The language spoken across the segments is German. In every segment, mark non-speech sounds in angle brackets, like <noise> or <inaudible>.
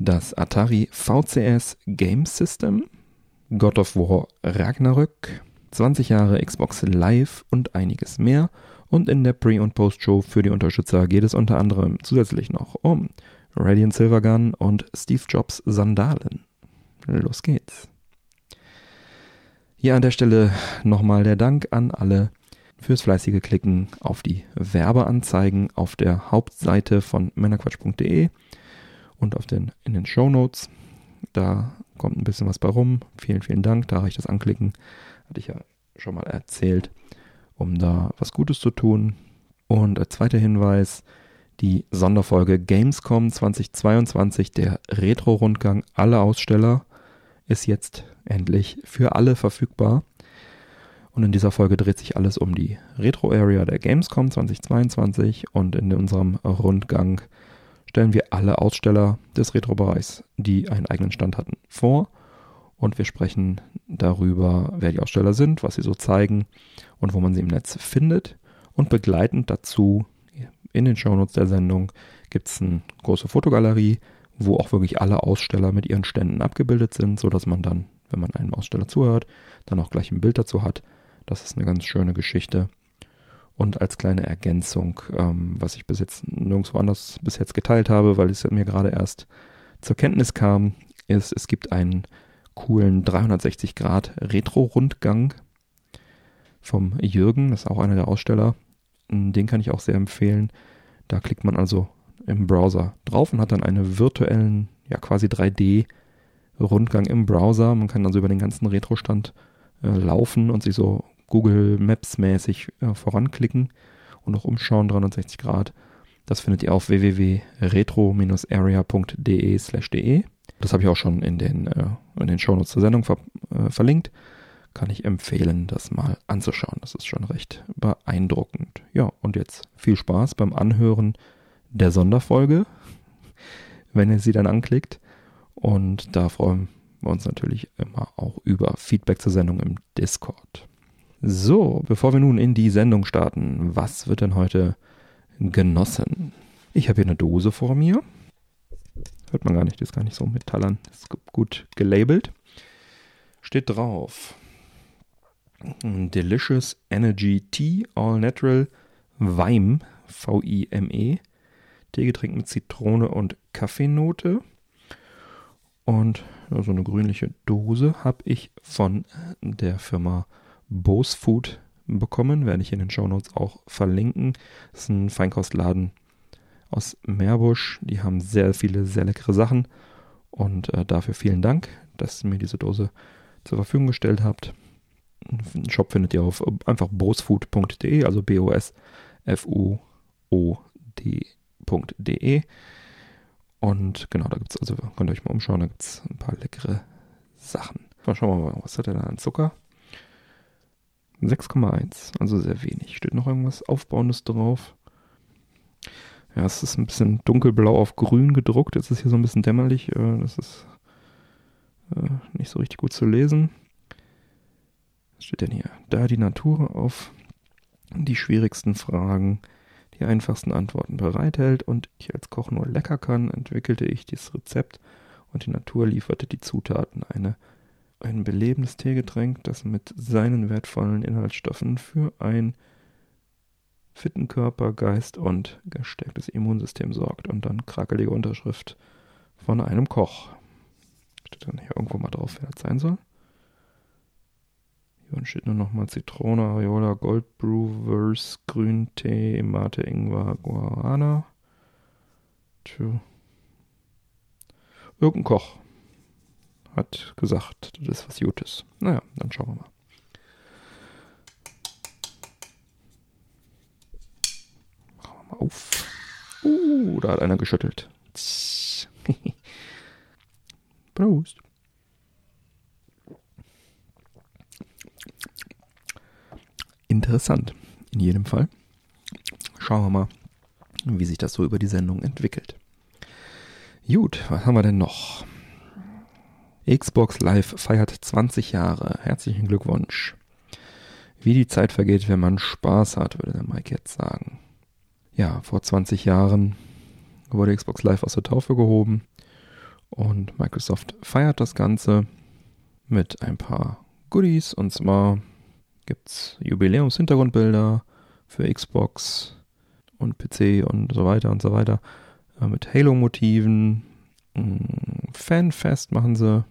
das Atari VCS Game System, God of War Ragnarök, 20 Jahre Xbox Live und einiges mehr. Und in der Pre- und Post-Show für die Unterstützer geht es unter anderem zusätzlich noch um Radiant Silvergun und Steve Jobs Sandalen. Los geht's. Hier an der Stelle nochmal der Dank an alle fürs fleißige Klicken auf die Werbeanzeigen auf der Hauptseite von männerquatsch.de und auf den, in den Show Notes. Da kommt ein bisschen was bei rum. Vielen, vielen Dank. Da reicht das Anklicken. Hatte ich ja schon mal erzählt, um da was Gutes zu tun. Und als zweiter Hinweis, die Sonderfolge Gamescom 2022, der Retro-Rundgang aller Aussteller, ist jetzt endlich für alle verfügbar. Und in dieser Folge dreht sich alles um die Retro-Area der Gamescom 2022 und in unserem Rundgang stellen wir alle Aussteller des Retro-Bereichs, die einen eigenen Stand hatten, vor. Und wir sprechen darüber, wer die Aussteller sind, was sie so zeigen und wo man sie im Netz findet. Und begleitend dazu in den Shownotes der Sendung gibt es eine große Fotogalerie, wo auch wirklich alle Aussteller mit ihren Ständen abgebildet sind, sodass man dann, wenn man einem Aussteller zuhört, dann auch gleich ein Bild dazu hat. Das ist eine ganz schöne Geschichte. Und als kleine Ergänzung, ähm, was ich bis jetzt nirgendwo anders bis jetzt geteilt habe, weil es mir gerade erst zur Kenntnis kam, ist, es gibt einen coolen 360 Grad Retro-Rundgang vom Jürgen, das ist auch einer der Aussteller. Den kann ich auch sehr empfehlen. Da klickt man also im Browser drauf und hat dann einen virtuellen, ja quasi 3D-Rundgang im Browser. Man kann also über den ganzen Retro-Stand äh, laufen und sich so Google Maps mäßig äh, voranklicken und auch umschauen 360 Grad. Das findet ihr auf www.retro-area.de de. Das habe ich auch schon in den, äh, in den Shownotes zur Sendung ver äh, verlinkt. Kann ich empfehlen, das mal anzuschauen. Das ist schon recht beeindruckend. Ja, und jetzt viel Spaß beim Anhören der Sonderfolge, <laughs> wenn ihr sie dann anklickt. Und da freuen wir uns natürlich immer auch über Feedback zur Sendung im Discord. So, bevor wir nun in die Sendung starten, was wird denn heute genossen? Ich habe hier eine Dose vor mir. Hört man gar nicht, die ist gar nicht so metallern. Ist gut gelabelt. Steht drauf. Delicious Energy Tea All Natural Weim, V-I-M-E. Teegetränk mit Zitrone und Kaffeenote. Und so eine grünliche Dose habe ich von der Firma Bose Food bekommen. Werde ich in den Show Notes auch verlinken. Das ist ein Feinkostladen aus Meerbusch. Die haben sehr viele, sehr leckere Sachen. Und äh, dafür vielen Dank, dass ihr mir diese Dose zur Verfügung gestellt habt. Den Shop findet ihr auf einfach bosefood.de, also B-O-S-F-U-O-D.de. Und genau, da gibt es, also könnt ihr euch mal umschauen, da gibt es ein paar leckere Sachen. Mal schauen wir mal, was hat er da an Zucker? 6,1, also sehr wenig. Steht noch irgendwas Aufbauendes drauf? Ja, es ist ein bisschen dunkelblau auf grün gedruckt. Jetzt ist hier so ein bisschen dämmerlich. Äh, das ist äh, nicht so richtig gut zu lesen. Was steht denn hier? Da die Natur auf die schwierigsten Fragen die einfachsten Antworten bereithält und ich als Koch nur lecker kann, entwickelte ich dieses Rezept und die Natur lieferte die Zutaten. Eine ein belebendes Teegetränk, das mit seinen wertvollen Inhaltsstoffen für ein fitten Körper, Geist und gestärktes Immunsystem sorgt. Und dann krakelige Unterschrift von einem Koch. Steht dann hier irgendwo mal drauf, wer das sein soll. Hier steht nur nochmal Zitrone, Areola, Gold Brewers, Grüntee, Mate, Ingwer, Guarana. Tschö. Irgendein Koch hat gesagt, das ist was Gutes. Naja, dann schauen wir mal. Machen wir mal auf. Uh, da hat einer geschüttelt. <laughs> Prost. Interessant, in jedem Fall. Schauen wir mal, wie sich das so über die Sendung entwickelt. Gut, was haben wir denn noch? Xbox Live feiert 20 Jahre. Herzlichen Glückwunsch. Wie die Zeit vergeht, wenn man Spaß hat, würde der Mike jetzt sagen. Ja, vor 20 Jahren wurde Xbox Live aus der Taufe gehoben und Microsoft feiert das Ganze mit ein paar Goodies und zwar gibt es Jubiläums-Hintergrundbilder für Xbox und PC und so weiter und so weiter äh, mit Halo-Motiven. Fanfest machen sie.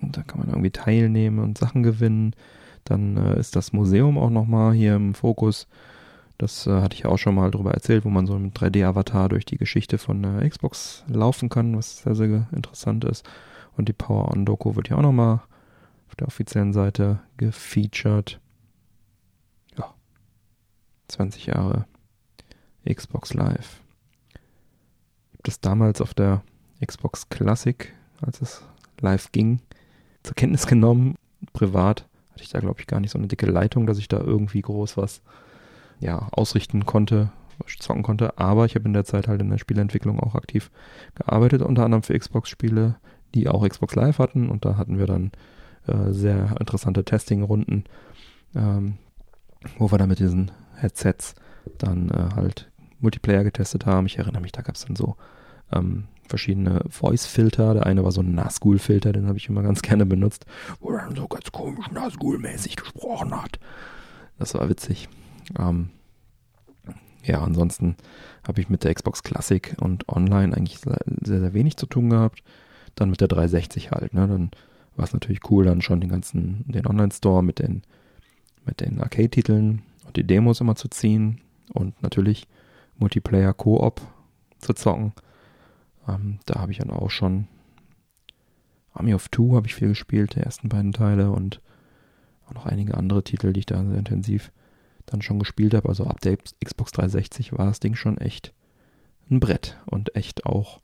Da kann man irgendwie teilnehmen und Sachen gewinnen. Dann äh, ist das Museum auch nochmal hier im Fokus. Das äh, hatte ich auch schon mal drüber erzählt, wo man so im 3D-Avatar durch die Geschichte von äh, Xbox laufen kann, was sehr, sehr interessant ist. Und die Power-On-Doku wird ja auch nochmal auf der offiziellen Seite gefeatured. Ja. 20 Jahre Xbox Live. Ich habe das damals auf der Xbox Classic, als es live ging, zur Kenntnis genommen. Privat hatte ich da, glaube ich, gar nicht so eine dicke Leitung, dass ich da irgendwie groß was ja, ausrichten konnte, zocken konnte. Aber ich habe in der Zeit halt in der Spieleentwicklung auch aktiv gearbeitet, unter anderem für Xbox-Spiele, die auch Xbox Live hatten. Und da hatten wir dann äh, sehr interessante Testing-Runden, ähm, wo wir dann mit diesen Headsets dann äh, halt Multiplayer getestet haben. Ich erinnere mich, da gab es dann so ähm, verschiedene Voice-Filter. Der eine war so ein Nazgul-Filter, den habe ich immer ganz gerne benutzt, wo er dann so ganz komisch Nazgul-mäßig gesprochen hat. Das war witzig. Ähm, ja, ansonsten habe ich mit der Xbox Classic und Online eigentlich sehr, sehr wenig zu tun gehabt. Dann mit der 360 halt, ne? Dann war es natürlich cool, dann schon den ganzen, den Online-Store mit den, mit den Arcade-Titeln und die Demos immer zu ziehen und natürlich Multiplayer Koop zu zocken. Ähm, da habe ich dann auch schon Army of Two habe ich viel gespielt, die ersten beiden Teile und auch noch einige andere Titel, die ich da sehr intensiv dann schon gespielt habe. Also ab der Xbox 360 war das Ding schon echt ein Brett und echt auch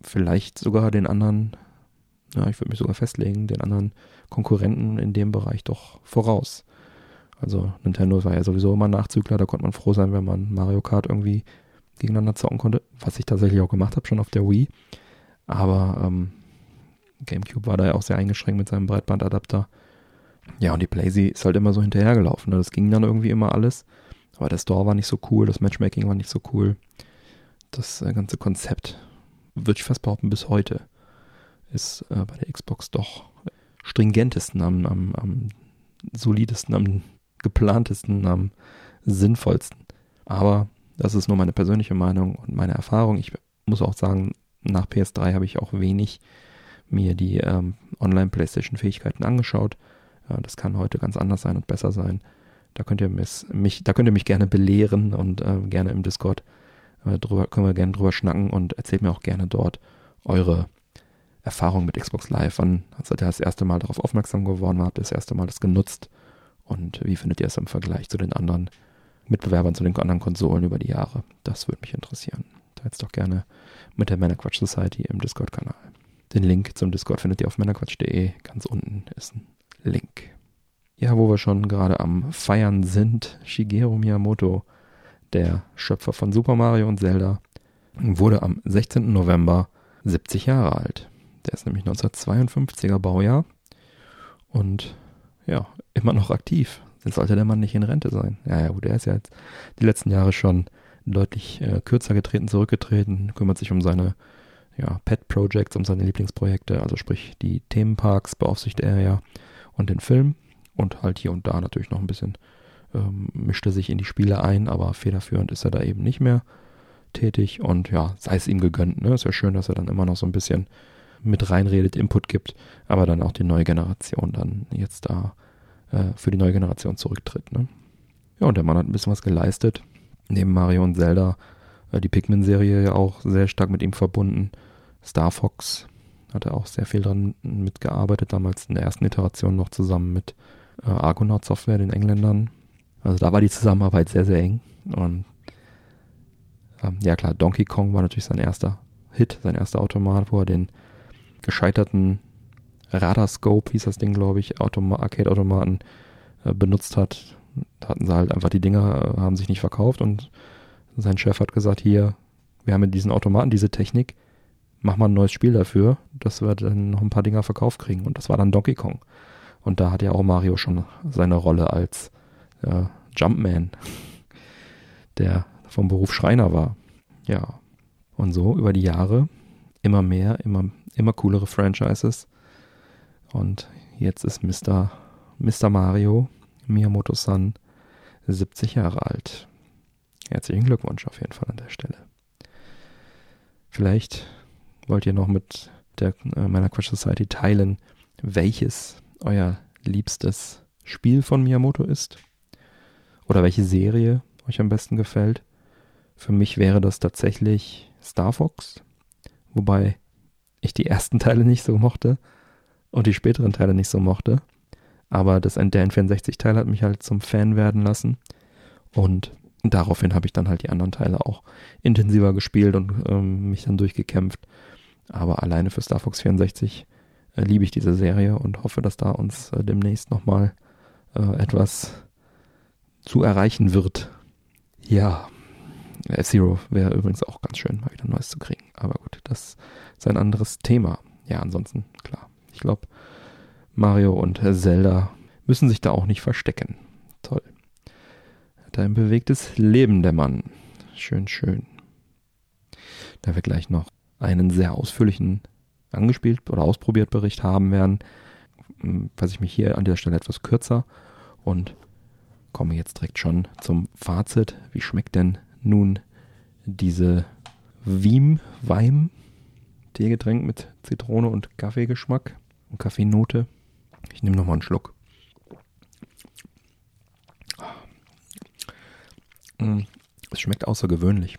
vielleicht sogar den anderen, ja, ich würde mich sogar festlegen, den anderen Konkurrenten in dem Bereich doch voraus. Also Nintendo war ja sowieso immer Nachzügler, da konnte man froh sein, wenn man Mario Kart irgendwie gegeneinander zocken konnte, was ich tatsächlich auch gemacht habe, schon auf der Wii. Aber ähm, GameCube war da ja auch sehr eingeschränkt mit seinem Breitbandadapter. Ja, und die Blazy ist halt immer so hinterhergelaufen. Ne? Das ging dann irgendwie immer alles. Aber der Store war nicht so cool, das Matchmaking war nicht so cool. Das äh, ganze Konzept, würde ich fast behaupten, bis heute ist äh, bei der Xbox doch stringentesten, am, am, am solidesten, am geplantesten, am sinnvollsten. Aber das ist nur meine persönliche Meinung und meine Erfahrung. Ich muss auch sagen, nach PS3 habe ich auch wenig mir die ähm, Online-PlayStation-Fähigkeiten angeschaut. Ja, das kann heute ganz anders sein und besser sein. Da könnt ihr mich, da könnt ihr mich gerne belehren und äh, gerne im Discord äh, drüber, können wir gerne drüber schnacken und erzählt mir auch gerne dort eure Erfahrung mit Xbox Live. Wann seid ihr das erste Mal darauf aufmerksam geworden? Habt ihr das erste Mal das genutzt? Und wie findet ihr es im Vergleich zu den anderen Mitbewerbern, zu den anderen Konsolen über die Jahre? Das würde mich interessieren. Teilt doch gerne mit der Männerquatsch Society im Discord-Kanal. Den Link zum Discord findet ihr auf männerquatsch.de. Ganz unten ist ein Link. Ja, wo wir schon gerade am Feiern sind, Shigeru Miyamoto, der Schöpfer von Super Mario und Zelda, wurde am 16. November 70 Jahre alt. Der ist nämlich 1952er Baujahr und ja, immer noch aktiv. Jetzt sollte der Mann nicht in Rente sein. Ja, ja, gut, er ist ja jetzt die letzten Jahre schon deutlich äh, kürzer getreten, zurückgetreten, kümmert sich um seine ja, Pet Projects, um seine Lieblingsprojekte, also sprich die Themenparks beaufsichtigt er ja und den Film und halt hier und da natürlich noch ein bisschen ähm, mischte sich in die Spiele ein, aber federführend ist er da eben nicht mehr tätig und ja, sei es ihm gegönnt. Ne? Ist ja schön, dass er dann immer noch so ein bisschen mit reinredet, Input gibt, aber dann auch die neue Generation dann jetzt da äh, für die neue Generation zurücktritt. Ne? Ja, und der Mann hat ein bisschen was geleistet. Neben Mario und Zelda äh, die Pikmin-Serie ja auch sehr stark mit ihm verbunden. Star Fox hat er auch sehr viel dran mitgearbeitet, damals in der ersten Iteration noch zusammen mit äh, Argonaut Software, den Engländern. Also da war die Zusammenarbeit sehr, sehr eng. Und ähm, ja klar, Donkey Kong war natürlich sein erster Hit, sein erster Automat, wo er den gescheiterten Radarscope, hieß das Ding, glaube ich, Automa Arcade-Automaten äh, benutzt hat. Da hatten sie halt einfach die Dinger, äh, haben sich nicht verkauft und sein Chef hat gesagt, hier, wir haben mit diesen Automaten diese Technik, mach mal ein neues Spiel dafür, dass wir dann noch ein paar Dinger verkauft kriegen. Und das war dann Donkey Kong. Und da hat ja auch Mario schon seine Rolle als äh, Jumpman, <laughs> der vom Beruf Schreiner war. Ja. Und so über die Jahre immer mehr, immer, immer coolere Franchises. Und jetzt ist Mr. Mr. Mario Miyamoto-san 70 Jahre alt. Herzlichen Glückwunsch auf jeden Fall an der Stelle. Vielleicht wollt ihr noch mit der, äh, meiner Quatsch Society teilen, welches euer liebstes Spiel von Miyamoto ist? Oder welche Serie euch am besten gefällt? Für mich wäre das tatsächlich Star Fox, wobei ich die ersten Teile nicht so mochte und die späteren Teile nicht so mochte. Aber das, der N64-Teil hat mich halt zum Fan werden lassen. Und daraufhin habe ich dann halt die anderen Teile auch intensiver gespielt und ähm, mich dann durchgekämpft. Aber alleine für Star Fox 64 äh, liebe ich diese Serie und hoffe, dass da uns äh, demnächst nochmal äh, etwas zu erreichen wird. Ja, F-Zero wäre übrigens auch ganz schön, mal wieder Neues zu kriegen. Aber gut, das ist ein anderes Thema. Ja, ansonsten, klar. Ich glaube, Mario und Zelda müssen sich da auch nicht verstecken. Toll. Hat ein bewegtes Leben, der Mann. Schön, schön. Da wir gleich noch einen sehr ausführlichen angespielt oder ausprobiert Bericht haben werden, fasse ich mich hier an dieser Stelle etwas kürzer und komme jetzt direkt schon zum Fazit. Wie schmeckt denn nun diese Wiem, Weim, Teegetränk mit Zitrone und Kaffeegeschmack und Kaffeenote? Ich nehme nochmal einen Schluck. Mm, es schmeckt außergewöhnlich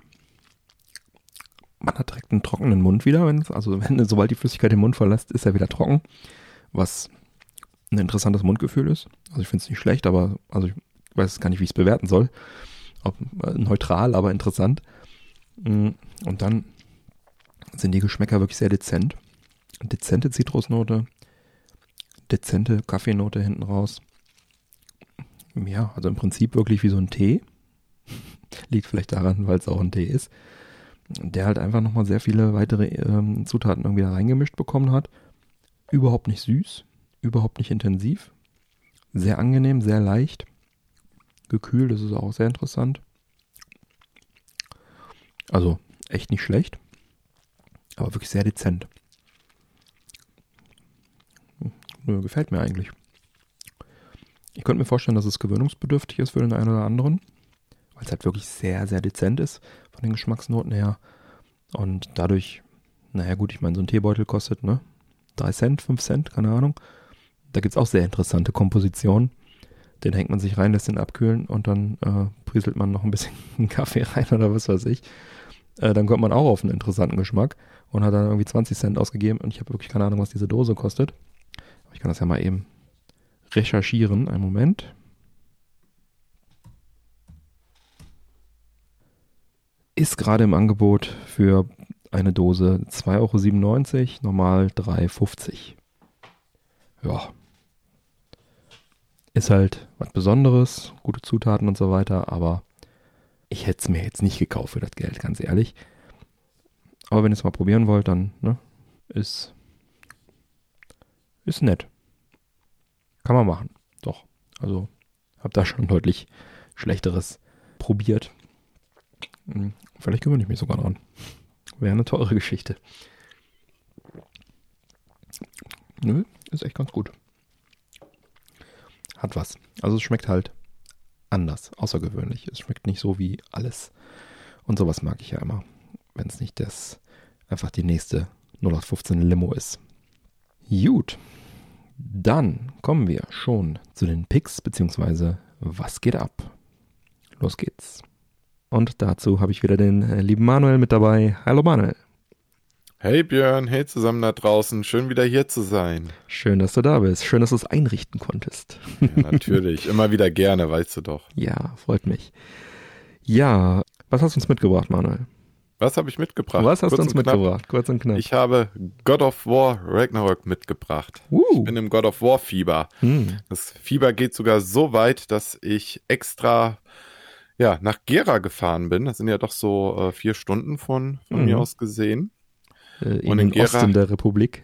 man hat direkt einen trockenen Mund wieder, wenn also <laughs> wenn, sobald die Flüssigkeit den Mund verlässt, ist er wieder trocken, was ein interessantes Mundgefühl ist. Also ich finde es nicht schlecht, aber also ich weiß gar nicht, wie ich es bewerten soll. Ob, äh, neutral, aber interessant. Mm, und dann sind die Geschmäcker wirklich sehr dezent. Dezente Zitrusnote, dezente Kaffeenote hinten raus. Ja, also im Prinzip wirklich wie so ein Tee. <laughs> Liegt vielleicht daran, weil es auch ein Tee ist der halt einfach nochmal sehr viele weitere ähm, Zutaten irgendwie da reingemischt bekommen hat. Überhaupt nicht süß, überhaupt nicht intensiv. Sehr angenehm, sehr leicht. Gekühlt, das ist auch sehr interessant. Also echt nicht schlecht, aber wirklich sehr dezent. Nö, gefällt mir eigentlich. Ich könnte mir vorstellen, dass es gewöhnungsbedürftig ist für den einen oder anderen weil es halt wirklich sehr, sehr dezent ist von den Geschmacksnoten her. Und dadurch, naja gut, ich meine, so ein Teebeutel kostet, ne? 3 Cent, 5 Cent, keine Ahnung. Da gibt es auch sehr interessante Kompositionen. Den hängt man sich rein, lässt den abkühlen und dann äh, prieselt man noch ein bisschen <laughs> Kaffee rein oder was weiß ich. Äh, dann kommt man auch auf einen interessanten Geschmack und hat dann irgendwie 20 Cent ausgegeben und ich habe wirklich keine Ahnung, was diese Dose kostet. Aber ich kann das ja mal eben recherchieren. Einen Moment. ist gerade im Angebot für eine Dose 2,97 Euro, normal 3,50 Ja. Ist halt was Besonderes, gute Zutaten und so weiter, aber ich hätte es mir jetzt nicht gekauft für das Geld, ganz ehrlich. Aber wenn ihr es mal probieren wollt, dann ne, ist, ist nett. Kann man machen. Doch. Also, hab da schon deutlich Schlechteres probiert. Hm, vielleicht gewöhne ich mich sogar dran. Wäre eine teure Geschichte. Nö, ist echt ganz gut. Hat was. Also es schmeckt halt anders, außergewöhnlich. Es schmeckt nicht so wie alles. Und sowas mag ich ja immer. Wenn es nicht das einfach die nächste 0815 Limo ist. Gut. Dann kommen wir schon zu den Picks, beziehungsweise was geht ab? Los geht's. Und dazu habe ich wieder den äh, lieben Manuel mit dabei. Hallo Manuel. Hey Björn, hey zusammen da draußen. Schön wieder hier zu sein. Schön, dass du da bist. Schön, dass du es einrichten konntest. Ja, natürlich, immer wieder gerne, weißt du doch. Ja, freut mich. Ja, was hast du uns mitgebracht, Manuel? Was habe ich mitgebracht? Was hast Kurz du uns mitgebracht? Kurz und knapp. Ich habe God of War Ragnarok mitgebracht. Uh. Ich bin im God of War Fieber. Hm. Das Fieber geht sogar so weit, dass ich extra ja, nach Gera gefahren bin. Das sind ja doch so äh, vier Stunden von, von Mhm. mir aus gesehen. Äh, in Und Gera- Osten der Republik.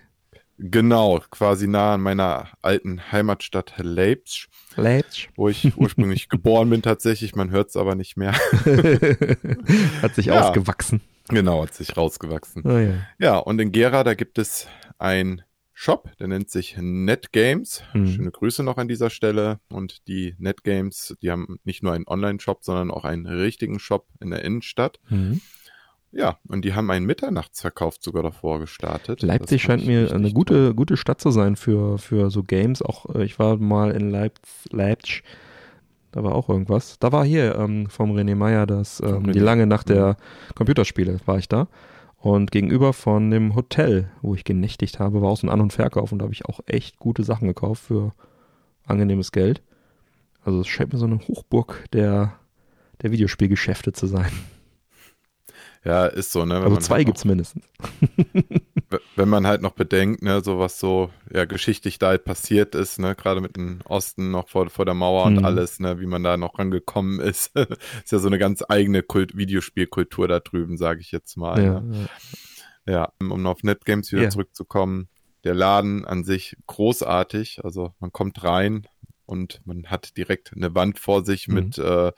Genau, quasi nah an meiner alten Heimatstadt Leipzig, Leipzig. wo ich ursprünglich <laughs> geboren bin tatsächlich. Man hört es aber nicht mehr. <laughs> Hat sich Ja. ausgewachsen. genau, hat sich rausgewachsen. Oh, ja. Ja, und in Gera, da gibt es ein Shop, der nennt sich NetGames. Mhm. Schöne Grüße noch an dieser Stelle. Und die NetGames, die haben nicht nur einen Online-Shop, sondern auch einen richtigen Shop in der Innenstadt. Mhm. Ja, und die haben einen Mitternachtsverkauf sogar davor gestartet. Leipzig scheint mir eine gute, gute Stadt zu sein für, für so Games. Auch äh, ich war mal in Leipzig, Leipzig. Da war auch irgendwas. Da war hier ähm, vom René Meyer das ähm, René. die lange Nacht der Computerspiele war ich da. Und gegenüber von dem Hotel, wo ich genächtigt habe, war auch so ein An- und Verkauf und da habe ich auch echt gute Sachen gekauft für angenehmes Geld. Also es scheint mir so eine Hochburg der, der Videospielgeschäfte zu sein. Ja, ist so, ne? Wenn Also zwei halt gibt's mindestens. <laughs> noch, wenn man halt noch bedenkt, ne, so was so ja geschichtlich da halt passiert ist, ne, gerade mit dem Osten noch vor, vor der Mauer und alles, ne, wie man da noch rangekommen <laughs> ist, ist ja so eine ganz eigene Kult Videospielkultur da drüben, sage ich jetzt mal. Ja, ne? ja. Ja, um auf Netgames wieder Ja. zurückzukommen. Der Laden an sich großartig. Also man kommt rein und man hat direkt eine Wand vor sich Mhm. mit äh,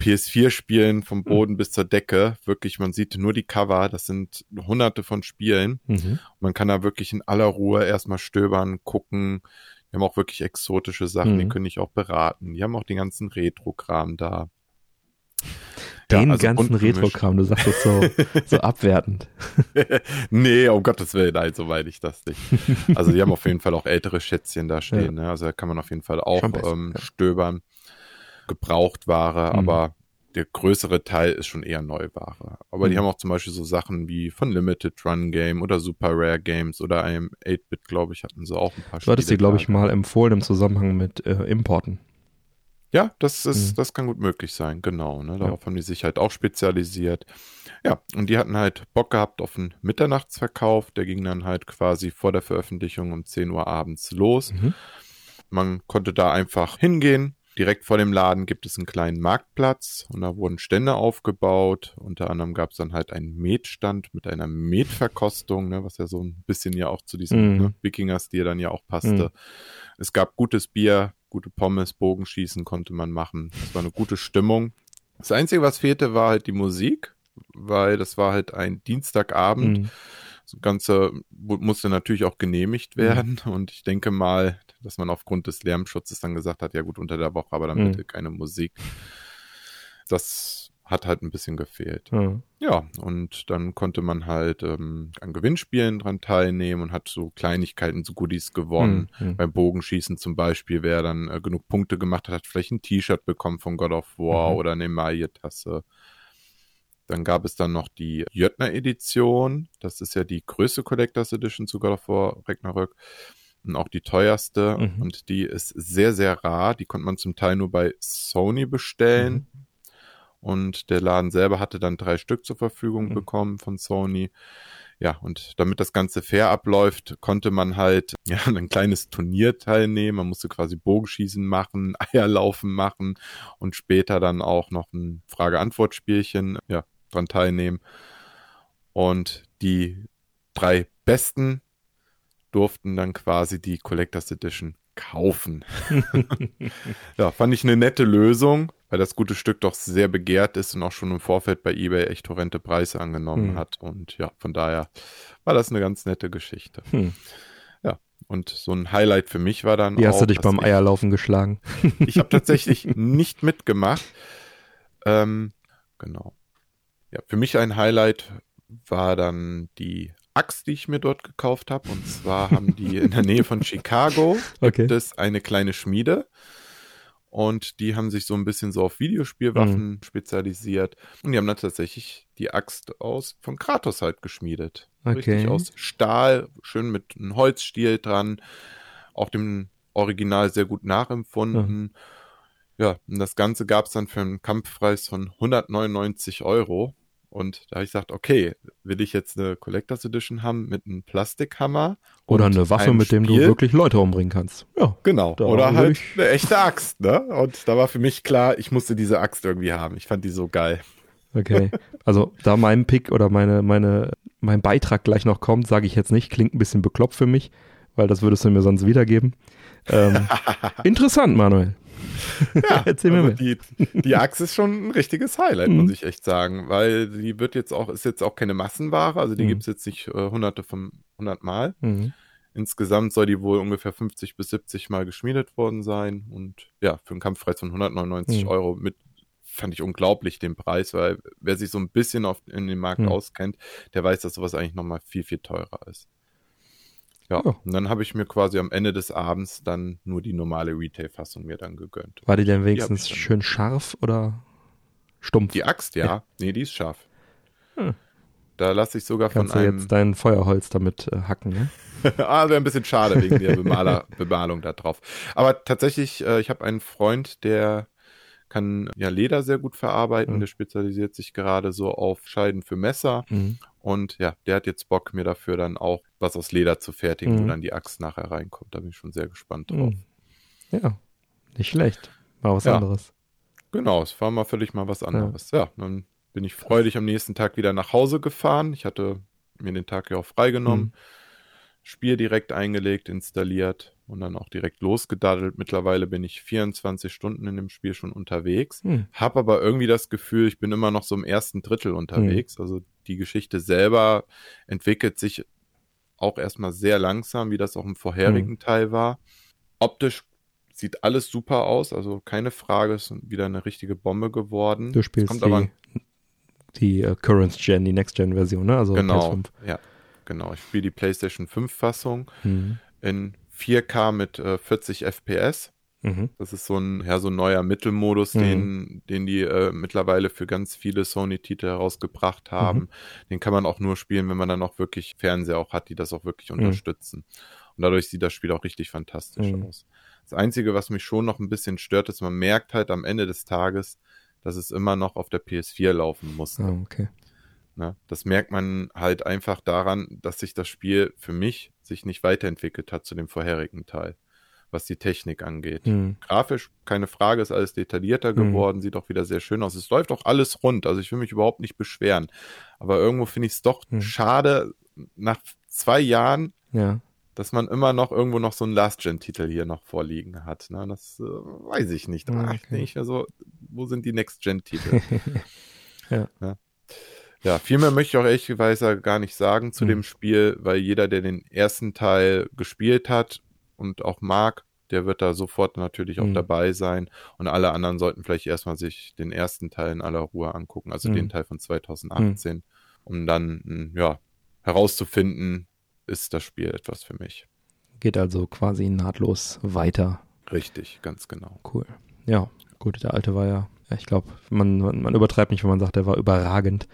PS4-Spielen vom Boden bis zur Decke. Wirklich, man sieht nur die Cover. Das sind hunderte von Spielen. Mhm. Man kann da wirklich in aller Ruhe erstmal stöbern, gucken. Die haben auch wirklich exotische Sachen, die Mhm. können ich auch beraten. Die haben auch den ganzen Retro-Kram da. Ja, Den also ganzen. Retro-Kram, du sagst das so, <laughs> so abwertend. <laughs> nee, um Gottes Willen, nein, so meine ich das nicht. Also die haben auf jeden Fall auch ältere Schätzchen da stehen, <laughs> ne? Also da kann man auf jeden Fall auch ähm, ja. stöbern. Gebrauchtware, Mhm. aber der größere Teil ist schon eher Neuware. Aber die Mhm. haben auch zum Beispiel so Sachen wie von Limited Run Game oder Super Rare Games oder einem 8-Bit, glaube ich, hatten sie auch ein paar Du hattest Spiele glaube ich, mal empfohlen im Zusammenhang mit äh, Importen. Ja, das ist, Mhm. das kann gut möglich sein, genau. Ne? Darauf haben die sich halt auch spezialisiert. Ja, und die hatten halt Bock gehabt auf einen Mitternachtsverkauf. Der ging dann halt quasi vor der Veröffentlichung um 10 Uhr abends los. Mhm. Man konnte da einfach hingehen. Direkt vor dem Laden gibt es einen kleinen Marktplatz und da wurden Stände aufgebaut. Unter anderem gab es dann halt einen Metstand mit einer Metverkostung, ne, was ja so ein bisschen ja auch zu diesem Mhm. ne, Wikinger-Stil dann ja auch passte. Mhm. Es gab gutes Bier, gute Pommes, Bogenschießen konnte man machen. Es war eine gute Stimmung. Das Einzige, was fehlte, war halt die Musik, weil das war halt ein Dienstagabend. Mhm. Das Ganze mu- musste natürlich auch genehmigt werden <laughs> und ich denke mal, dass man aufgrund des Lärmschutzes dann gesagt hat, ja gut, unter der Woche, aber dann Mhm. bitte keine Musik. Das hat halt ein bisschen gefehlt. Ja. Ja, und dann konnte man halt ähm, an Gewinnspielen dran teilnehmen und hat so Kleinigkeiten, so Goodies gewonnen. Mhm. Beim Bogenschießen zum Beispiel, wer dann äh, genug Punkte gemacht hat, hat vielleicht ein T-Shirt bekommen von God of War Mhm. oder eine Emaille-Tasse. Dann gab es dann noch die Jötner Edition. Das ist ja die größte Collectors Edition zu God of War Ragnarök. Und auch die teuerste. Mhm. Und die ist sehr, sehr rar. Die konnte man zum Teil nur bei Sony bestellen. Mhm. Und der Laden selber hatte dann drei Stück zur Verfügung Mhm. bekommen von Sony. Ja, und damit das Ganze fair abläuft, konnte man halt <laughs> ja, ein kleines Turnier teilnehmen. Man musste quasi Bogenschießen machen, <laughs> Eierlaufen machen und später dann auch noch ein Frage-Antwort-Spielchen ja, dran teilnehmen. Und die drei Besten durften dann quasi die Collectors Edition kaufen. <laughs> ja, fand ich eine nette Lösung, weil das gute Stück doch sehr begehrt ist und auch schon im Vorfeld bei eBay echt horrende Preise angenommen Hm. hat. Und ja, von daher war das eine ganz nette Geschichte. Hm. Und so ein Highlight für mich war dann Wie auch, hast du dich beim ich, Eierlaufen geschlagen? Ich habe tatsächlich nicht mitgemacht. Ähm, genau. Ja, für mich ein Highlight war dann die Axt, die ich mir dort gekauft habe. Und zwar <laughs> haben die in der Nähe von Chicago Okay. gibt es eine kleine Schmiede. Und die haben sich so ein bisschen so auf Videospielwaffen Mhm. spezialisiert. Und die haben dann tatsächlich die Axt aus von Kratos halt geschmiedet. Okay. Richtig aus Stahl, schön mit einem Holzstiel dran. Auch dem Original sehr gut nachempfunden. Ja, und das Ganze gab es dann für einen Kampfpreis von 199 Euro. Und da habe ich gesagt, okay, will ich jetzt eine Collectors Edition haben mit einem Plastikhammer? Oder eine Waffe, mit dem du Spiel? wirklich Leute umbringen kannst. Ja. Genau. Oder halt ich- eine echte Axt, ne? Und da war für mich klar, ich musste diese Axt irgendwie haben. Ich fand die so geil. Okay. Also da mein Pick oder meine, meine, mein Beitrag gleich noch kommt, sage ich jetzt nicht. Klingt ein bisschen bekloppt für mich, weil das würdest du mir sonst wiedergeben. Ähm, <laughs> interessant, Manuel. Ja, <laughs> Erzähl mir also die, die Axt ist schon ein richtiges Highlight, Mhm. muss ich echt sagen, weil die wird jetzt auch, ist jetzt auch keine Massenware, also die Mhm. gibt's jetzt nicht äh, hunderte von hundert Mal. Mhm. Insgesamt soll die wohl ungefähr 50 bis 70 Mal geschmiedet worden sein und ja, für einen Kampfpreis von 199 Mhm. Euro mit fand ich unglaublich den Preis, weil wer sich so ein bisschen auf, in dem Markt Mhm. auskennt, der weiß, dass sowas eigentlich nochmal viel, viel teurer ist. Ja, Ja. und dann habe ich mir quasi am Ende des Abends dann nur die normale Retail-Fassung mir dann gegönnt. War die denn wenigstens dann. schön scharf oder stumpf? Die Axt, ja. Ja. Nee, die ist scharf. Hm. Da lasse ich sogar Kannst von du einem. jetzt dein Feuerholz damit äh, hacken, ne? <laughs> ah, wäre ein bisschen schade wegen der Bemaler, Bemalung da drauf. Aber tatsächlich, äh, ich habe einen Freund, der kann ja Leder sehr gut verarbeiten. Mhm. Der spezialisiert sich gerade so auf Scheiden für Messer. Mhm. Und ja, der hat jetzt Bock, mir dafür dann auch was aus Leder zu fertigen, wo Mhm. dann die Axt nachher reinkommt. Da bin ich schon sehr gespannt drauf. Mhm. Ja, nicht schlecht. Mal was Ja. anderes. Genau, es war mal völlig mal was anderes. Ja. dann bin ich freudig am nächsten Tag wieder nach Hause gefahren. Ich hatte mir den Tag ja auch freigenommen. Mhm. Spiel direkt eingelegt, installiert und dann auch direkt losgedaddelt. Mittlerweile bin ich 24 Stunden in dem Spiel schon unterwegs. Mhm. Hab aber irgendwie das Gefühl, ich bin immer noch so im ersten Drittel unterwegs. Also die Geschichte selber entwickelt sich auch erstmal sehr langsam, wie das auch im vorherigen Mhm. Teil war. Optisch sieht alles super aus, also keine Frage, ist wieder eine richtige Bombe geworden. Du Es spielst kommt die, aber die äh, Current Gen, die Next Gen Version, ne? Also genau, PS5. ja, genau. Ich spiele die PlayStation 5 Fassung Mhm. in 4K mit äh, 40 FPS. Mhm. Das ist so ein, ja, so ein neuer Mittelmodus, Mhm. den, den die äh, mittlerweile für ganz viele Sony-Titel herausgebracht haben. Mhm. Den kann man auch nur spielen, wenn man dann auch wirklich Fernseher auch hat, die das auch wirklich Mhm. unterstützen. Und dadurch sieht das Spiel auch richtig fantastisch Mhm. aus. Das Einzige, was mich schon noch ein bisschen stört, ist, man merkt halt am Ende des Tages, dass es immer noch auf der PS4 laufen muss. Ah, okay. Ne? Das merkt man halt einfach daran, dass sich das Spiel für mich sich nicht weiterentwickelt hat zu dem vorherigen Teil, was die Technik angeht. Mhm. Grafisch, keine Frage, ist alles detaillierter Mhm. geworden, sieht auch wieder sehr schön aus. Es läuft auch alles rund, also ich will mich überhaupt nicht beschweren. Aber irgendwo finde ich es doch Mhm. schade, nach zwei Jahren, Ja. dass man immer noch irgendwo noch so einen Last-Gen-Titel hier noch vorliegen hat. Ne? Das äh, weiß ich nicht. Ach, okay. ich also, wo sind die Next-Gen-Titel? <laughs> Ja. ja. Ja, viel mehr möchte ich auch ehrlicherweise gar nicht sagen zu Hm. dem Spiel, weil jeder, der den ersten Teil gespielt hat und auch mag, der wird da sofort natürlich auch Hm. dabei sein. Und alle anderen sollten vielleicht erstmal sich den ersten Teil in aller Ruhe angucken, also Hm. den Teil von 2018, um dann, mh, ja, herauszufinden, ist das Spiel etwas für mich. Geht also quasi nahtlos weiter. Richtig, ganz genau. Cool. Ja, gut, der alte war ja, ja, ich glaube, man, man, man übertreibt nicht, wenn man sagt, der war überragend.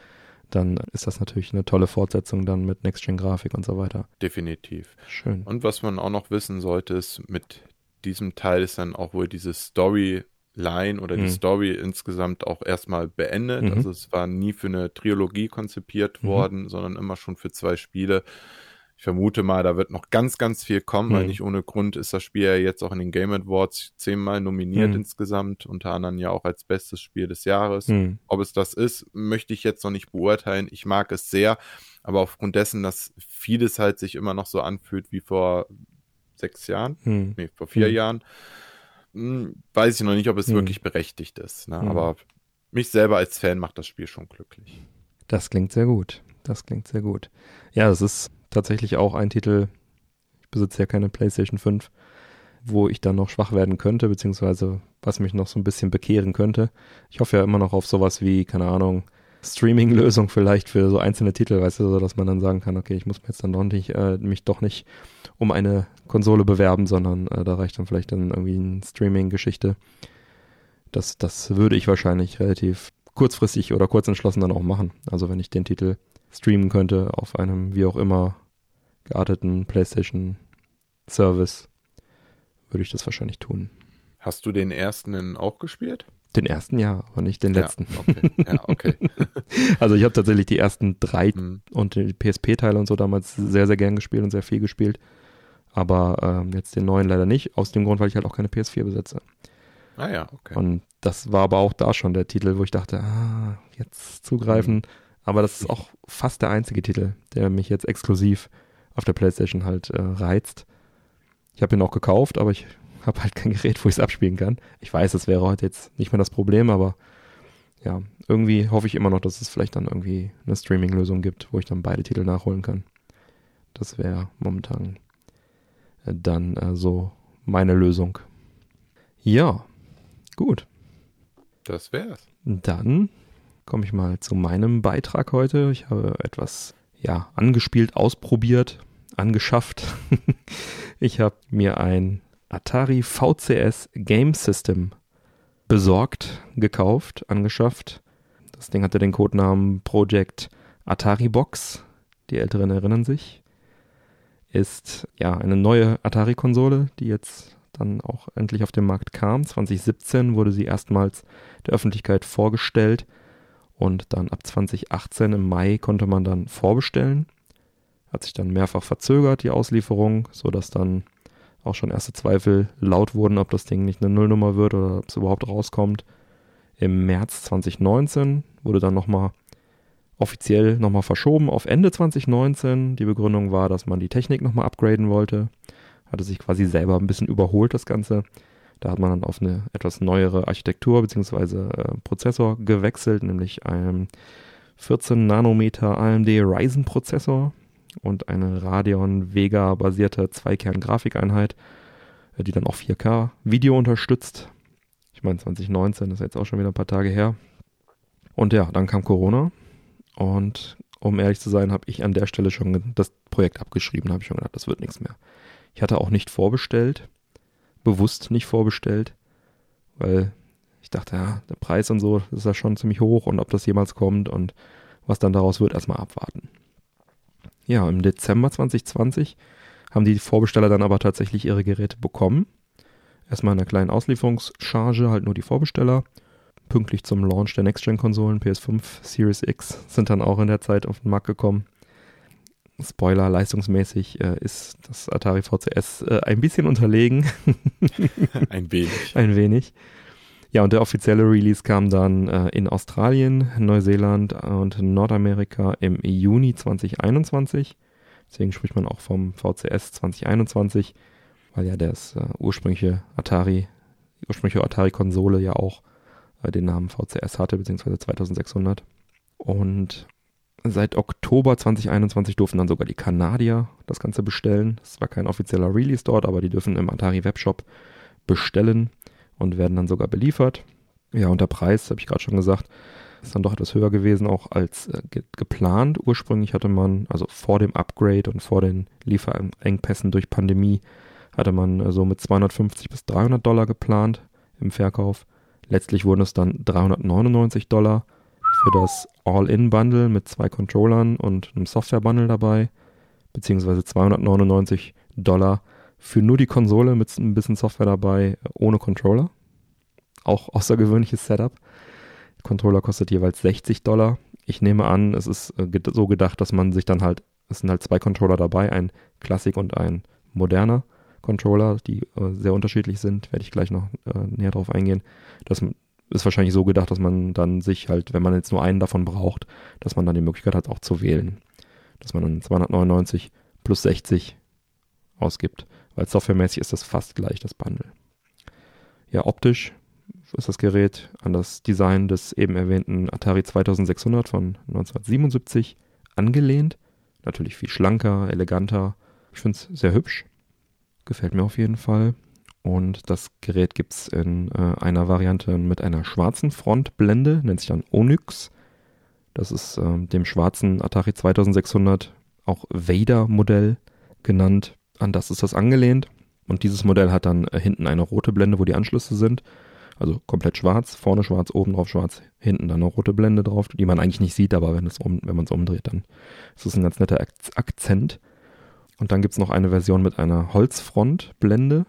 Dann ist das natürlich eine tolle Fortsetzung dann mit Next-Gen-Grafik und so weiter. Definitiv. Schön. Und was man auch noch wissen sollte, ist, mit diesem Teil ist dann auch wohl diese Storyline oder die Mhm. Story insgesamt auch erstmal beendet. Mhm. Also es war nie für eine Trilogie konzipiert Mhm. worden, sondern immer schon für zwei Spiele. Ich vermute mal, da wird noch ganz, ganz viel kommen, weil Mhm. nicht ohne Grund ist das Spiel ja jetzt auch in den Game Awards zehnmal nominiert Mhm. insgesamt, unter anderem ja auch als bestes Spiel des Jahres. Hm. Ob es das ist, möchte ich jetzt noch nicht beurteilen. Ich mag es sehr, aber aufgrund dessen, dass vieles halt sich immer noch so anfühlt wie vor sechs Jahren, Hm. nee, vor vier Hm. Jahren, hm, weiß ich noch nicht, ob es Hm. wirklich berechtigt ist. Ne? Hm. Aber mich selber als Fan macht das Spiel schon glücklich. Das klingt sehr gut. Das klingt sehr gut. Ja, das ist tatsächlich auch ein Titel. Ich besitze ja keine PlayStation 5, wo ich dann noch schwach werden könnte, beziehungsweise was mich noch so ein bisschen bekehren könnte. Ich hoffe ja immer noch auf sowas wie, keine Ahnung, Streaming-Lösung vielleicht für so einzelne Titel, weißt du, so dass man dann sagen kann, okay, ich muss mir jetzt dann doch nicht, äh, mich doch nicht um eine Konsole bewerben, sondern äh, da reicht dann vielleicht dann irgendwie eine Streaming-Geschichte. Das, das würde ich wahrscheinlich relativ kurzfristig oder kurz entschlossen dann auch machen. Also wenn ich den Titel streamen könnte auf einem wie auch immer gearteten PlayStation Service, würde ich das wahrscheinlich tun. Hast du den ersten denn auch gespielt? Den ersten ja, aber nicht den letzten. Ja, okay. Ja, okay. <laughs> also ich habe tatsächlich die ersten drei Mhm. und die PSP-Teile und so damals sehr, sehr gern gespielt und sehr viel gespielt. Aber ähm, jetzt den neuen leider nicht, aus dem Grund, weil ich halt auch keine PS4 besitze. Ah ja, okay. Und das war aber auch da schon der Titel, wo ich dachte, ah, jetzt zugreifen. Mhm. Aber das ist auch fast der einzige Titel, der mich jetzt exklusiv auf der PlayStation halt äh, reizt. Ich habe ihn auch gekauft, aber ich <laughs> habe halt kein Gerät, wo ich es abspielen kann. Ich weiß, das wäre heute jetzt nicht mehr das Problem, aber ja, irgendwie hoffe ich immer noch, dass es vielleicht dann irgendwie eine Streaming-Lösung gibt, wo ich dann beide Titel nachholen kann. Das wäre momentan äh, dann äh, so meine Lösung. Ja, gut. Das wär's. Dann komme ich mal zu meinem Beitrag heute. Ich habe etwas ja angespielt, ausprobiert, angeschafft. <laughs> ich habe mir ein Atari VCS Game System besorgt, gekauft, angeschafft. Das Ding hatte den Codenamen Project Atari Box. Die Älteren erinnern sich. Ist ja eine neue Atari-Konsole, die jetzt dann auch endlich auf den Markt kam. 2017 wurde sie erstmals der Öffentlichkeit vorgestellt und dann ab 2018 im Mai konnte man dann vorbestellen. Hat sich dann mehrfach verzögert, die Auslieferung, sodass dann auch schon erste Zweifel laut wurden, ob das Ding nicht eine Nullnummer wird oder ob es überhaupt rauskommt. Im März 2019 wurde dann nochmal offiziell nochmal verschoben auf Ende 2019. Die Begründung war, dass man die Technik nochmal upgraden wollte. Hatte sich quasi selber ein bisschen überholt, das Ganze. Da hat man dann auf eine etwas neuere Architektur bzw. Äh, Prozessor gewechselt, nämlich einen 14 Nanometer AMD Ryzen Prozessor und eine Radeon Vega basierte Zweikern-Grafikeinheit, äh, die dann auch 4K Video unterstützt. Ich meine 2019, das ist jetzt auch schon wieder ein paar Tage her. Und ja, dann kam Corona und um ehrlich zu sein, habe ich an der Stelle schon das Projekt abgeschrieben, habe ich schon gedacht, das wird nichts mehr. Ich hatte auch nicht vorbestellt, bewusst nicht vorbestellt, weil ich dachte, ja, der Preis und so, ist ja schon ziemlich hoch und ob das jemals kommt und was dann daraus wird, erstmal abwarten. Ja, im Dezember 2020 haben die Vorbesteller dann aber tatsächlich ihre Geräte bekommen. Erstmal in einer kleinen Auslieferungscharge, halt nur die Vorbesteller. Pünktlich zum Launch der Next-Gen-Konsolen, PS5, Series X, sind dann auch in der Zeit auf den Markt gekommen. Spoiler, leistungsmäßig äh, ist das Atari VCS äh, ein bisschen unterlegen. <laughs> Ein wenig. ein wenig. Ja, und der offizielle Release kam dann äh, in Australien, Neuseeland und Nordamerika im Juni 2021. Deswegen spricht man auch vom VCS 2021, weil ja das äh, ursprüngliche Atari, die ursprüngliche Atari-Konsole ja auch äh, den Namen VCS hatte, beziehungsweise 2600. Und seit Oktober 2021 durften dann sogar die Kanadier das Ganze bestellen. Das war kein offizieller Release dort, aber die dürfen im Atari Webshop bestellen und werden dann sogar beliefert. Ja, und der Preis, habe ich gerade schon gesagt, ist dann doch etwas höher gewesen, auch als äh, ge geplant. Ursprünglich hatte man, also vor dem Upgrade und vor den Lieferengpässen durch Pandemie, hatte man äh, so mit 250 bis 300 Dollar geplant im Verkauf. Letztlich wurden es dann 399 Dollar für das All-In-Bundle mit zwei Controllern und einem Software-Bundle dabei, beziehungsweise 299 Dollar für nur die Konsole mit ein bisschen Software dabei, ohne Controller. Auch <laughs> außergewöhnliches Setup. Controller kostet jeweils 60 Dollar. Ich nehme an, es ist äh, so gedacht, dass man sich dann halt, es sind halt zwei Controller dabei, ein Klassik und ein moderner Controller, die äh, sehr unterschiedlich sind, werde ich gleich noch äh, näher drauf eingehen. Das ist wahrscheinlich so gedacht, dass man dann sich halt, wenn man jetzt nur einen davon braucht, dass man dann die Möglichkeit hat, auch zu wählen. Dass man dann 299 plus 60 ausgibt, weil softwaremäßig ist das fast gleich das Bundle. Ja, optisch ist das Gerät an das Design des eben erwähnten Atari 2600 von 1977 angelehnt. Natürlich viel schlanker, eleganter. Ich finde es sehr hübsch. Gefällt mir auf jeden Fall. Und das Gerät gibt es in äh, einer Variante mit einer schwarzen Frontblende, nennt sich dann Onyx. Das ist äh, dem schwarzen Atari 2600 auch Vader-Modell genannt. An das ist das angelehnt. Und dieses Modell hat dann äh, hinten eine rote Blende, wo die Anschlüsse sind. Also komplett schwarz, vorne schwarz, oben drauf schwarz, hinten dann eine rote Blende drauf, die man eigentlich nicht sieht, aber wenn, um, wenn man es umdreht, dann ist es ein ganz netter Akzent. Und dann gibt es noch eine Version mit einer Holzfrontblende.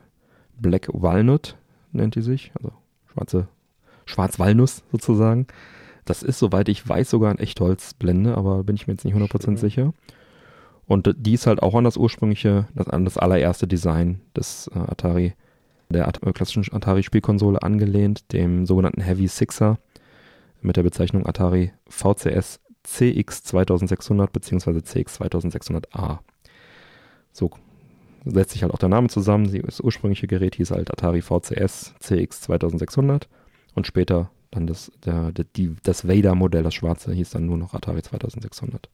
Black Walnut nennt die sich, also schwarze Schwarz-Walnuss sozusagen. Das ist, soweit ich weiß, sogar ein Echtholzblende, aber bin ich mir jetzt nicht 100% Schön. sicher. Und die ist halt auch an das ursprüngliche, das, an das allererste Design des äh, Atari, der At äh, klassischen Atari-Spielkonsole angelehnt, dem sogenannten Heavy Sixer mit der Bezeichnung Atari VCS CX 2600 bzw. CX 2600A. So setzt sich halt auch der Name zusammen. Das ursprüngliche Gerät hieß halt Atari VCS CX 2600 und später dann das, der, der, die, das Vader-Modell, das schwarze, hieß dann nur noch Atari 2600.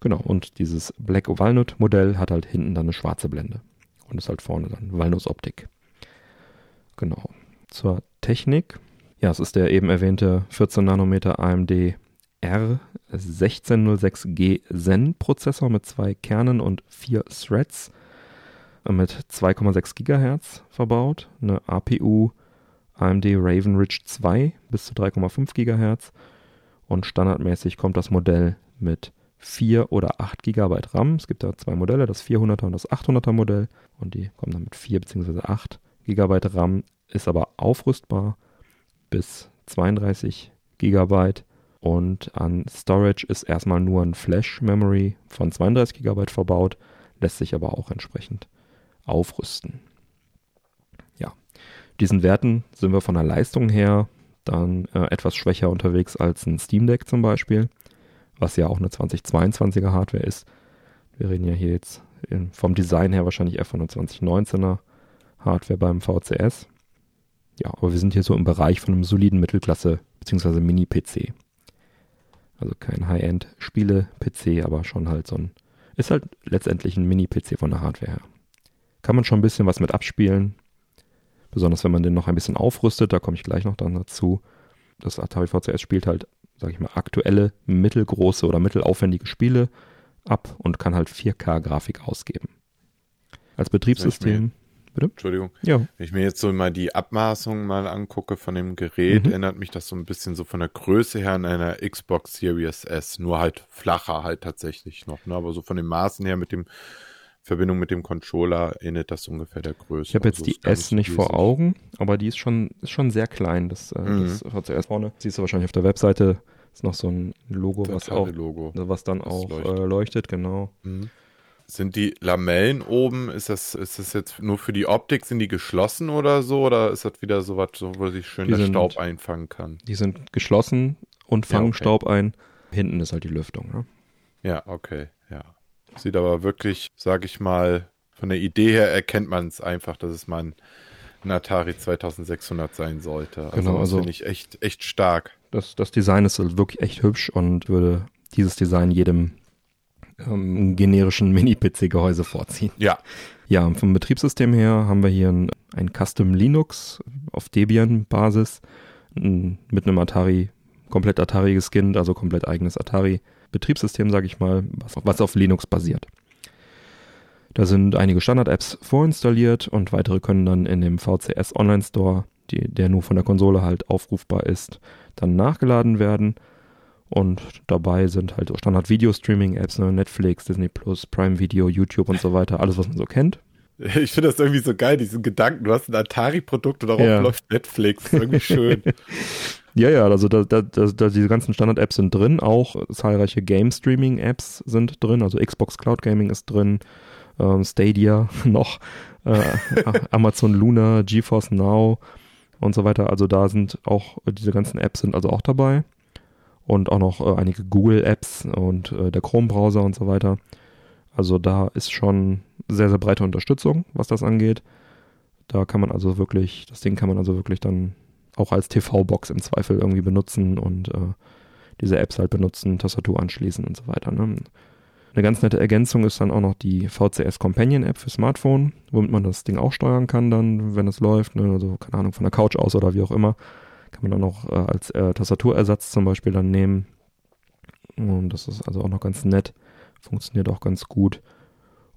Genau, und dieses Black Walnut-Modell hat halt hinten dann eine schwarze Blende und ist halt vorne dann Walnuss-Optik. Genau. Zur Technik. Ja, es ist der eben erwähnte 14 Nanometer AMD R1606G Zen Prozessor mit zwei Kernen und vier Threads mit 2,6 GHz verbaut, eine APU AMD Raven Ridge 2 bis zu 3,5 GHz und standardmäßig kommt das Modell mit 4 oder 8 GB RAM. Es gibt da zwei Modelle, das 400er und das 800er Modell und die kommen dann mit 4 bzw. 8 GB RAM, ist aber aufrüstbar bis 32 GB und an Storage ist erstmal nur ein Flash Memory von 32 GB verbaut, lässt sich aber auch entsprechend aufrüsten. Ja, diesen Werten sind wir von der Leistung her dann äh, etwas schwächer unterwegs als ein Steam Deck zum Beispiel, was ja auch eine 2022er Hardware ist. Wir reden ja hier jetzt in, vom Design her wahrscheinlich eher von einer 2019er Hardware beim VCS. Ja, aber wir sind hier so im Bereich von einem soliden Mittelklasse- bzw. Mini-PC. Also kein High-End-Spiele-PC, aber schon halt so ein, ist halt letztendlich ein Mini-PC von der Hardware her. Kann man schon ein bisschen was mit abspielen, besonders wenn man den noch ein bisschen aufrüstet, da komme ich gleich noch dann dazu. Das Atari VCS spielt halt, sag ich mal, aktuelle, mittelgroße oder mittelaufwendige Spiele ab und kann halt 4K-Grafik ausgeben. Als Betriebssystem Bitte? Entschuldigung. Ja. Wenn ich mir jetzt so mal die Abmaßungen mal angucke von dem Gerät, Mhm. erinnert mich das so ein bisschen so von der Größe her an einer Xbox Series S, nur halt flacher halt tatsächlich noch, ne? aber so von den Maßen her mit dem Verbindung mit dem Controller ähnelt das ungefähr der Größe. Ich habe jetzt Also die S nicht vor riesig. Augen, aber die ist schon, ist schon sehr klein. Das, äh, Mhm. das VCS vorne. Siehst du wahrscheinlich auf der Webseite. Ist noch so ein Logo, was auch, Logo. was dann Das auch leuchtet. Äh, leuchtet, genau. Mhm. Sind die Lamellen oben, ist das, ist das jetzt nur für die Optik, sind die geschlossen oder so? Oder ist das wieder so was, so, wo sich schön Die der sind- Staub einfangen kann? Die sind geschlossen und fangen Ja, okay. Staub ein. Hinten ist halt die Lüftung. Ne? Ja, okay. Sieht aber wirklich, sag ich mal, von der Idee her erkennt man es einfach, dass es mal ein, ein Atari 2600 sein sollte. Also Genau, also- finde ich echt, echt stark. Das, das Design ist wirklich echt hübsch und würde dieses Design jedem ähm, generischen Mini-PC-Gehäuse vorziehen. Ja, Ja, vom Betriebssystem her haben wir hier ein, ein Custom Linux auf Debian-Basis mit einem Atari, komplett Atari geskinnt, also komplett eigenes Atari-Betriebssystem, sage ich mal, was, was auf Linux basiert. Da sind einige Standard-Apps vorinstalliert und weitere können dann in dem VCS Online Store, die, der nur von der Konsole halt aufrufbar ist, dann nachgeladen werden. Und dabei sind halt so Standard-Video-Streaming-Apps, ne? Netflix, Disney Plus, Prime Video, YouTube und so weiter, alles, was man so kennt. ich finde das irgendwie so geil, diesen Gedanken. Du hast ein Atari-Produkt und darauf Ja. läuft Netflix. Irgendwie schön. <laughs> Ja, ja, also da, da, da, diese ganzen Standard-Apps sind drin, auch zahlreiche Game-Streaming-Apps sind drin, also Xbox Cloud Gaming ist drin, ähm, Stadia <laughs> noch, äh, Amazon Luna, GeForce Now und so weiter. Also da sind auch, diese ganzen Apps sind also auch dabei und auch noch äh, einige Google-Apps und äh, der Chrome-Browser und so weiter. Also da ist schon sehr, sehr breite Unterstützung, was das angeht. Da kann man also wirklich, das Ding kann man also wirklich dann auch als TV-Box im Zweifel irgendwie benutzen und äh, diese Apps halt benutzen, Tastatur anschließen und so weiter. Ne? Eine ganz nette Ergänzung ist dann auch noch die VCS Companion App für Smartphone, womit man das Ding auch steuern kann dann, wenn es läuft. Ne? Also keine Ahnung, von der Couch aus oder wie auch immer. Kann man dann auch äh, als äh, Tastaturersatz zum Beispiel dann nehmen. Und das ist also auch noch ganz nett. Funktioniert auch ganz gut.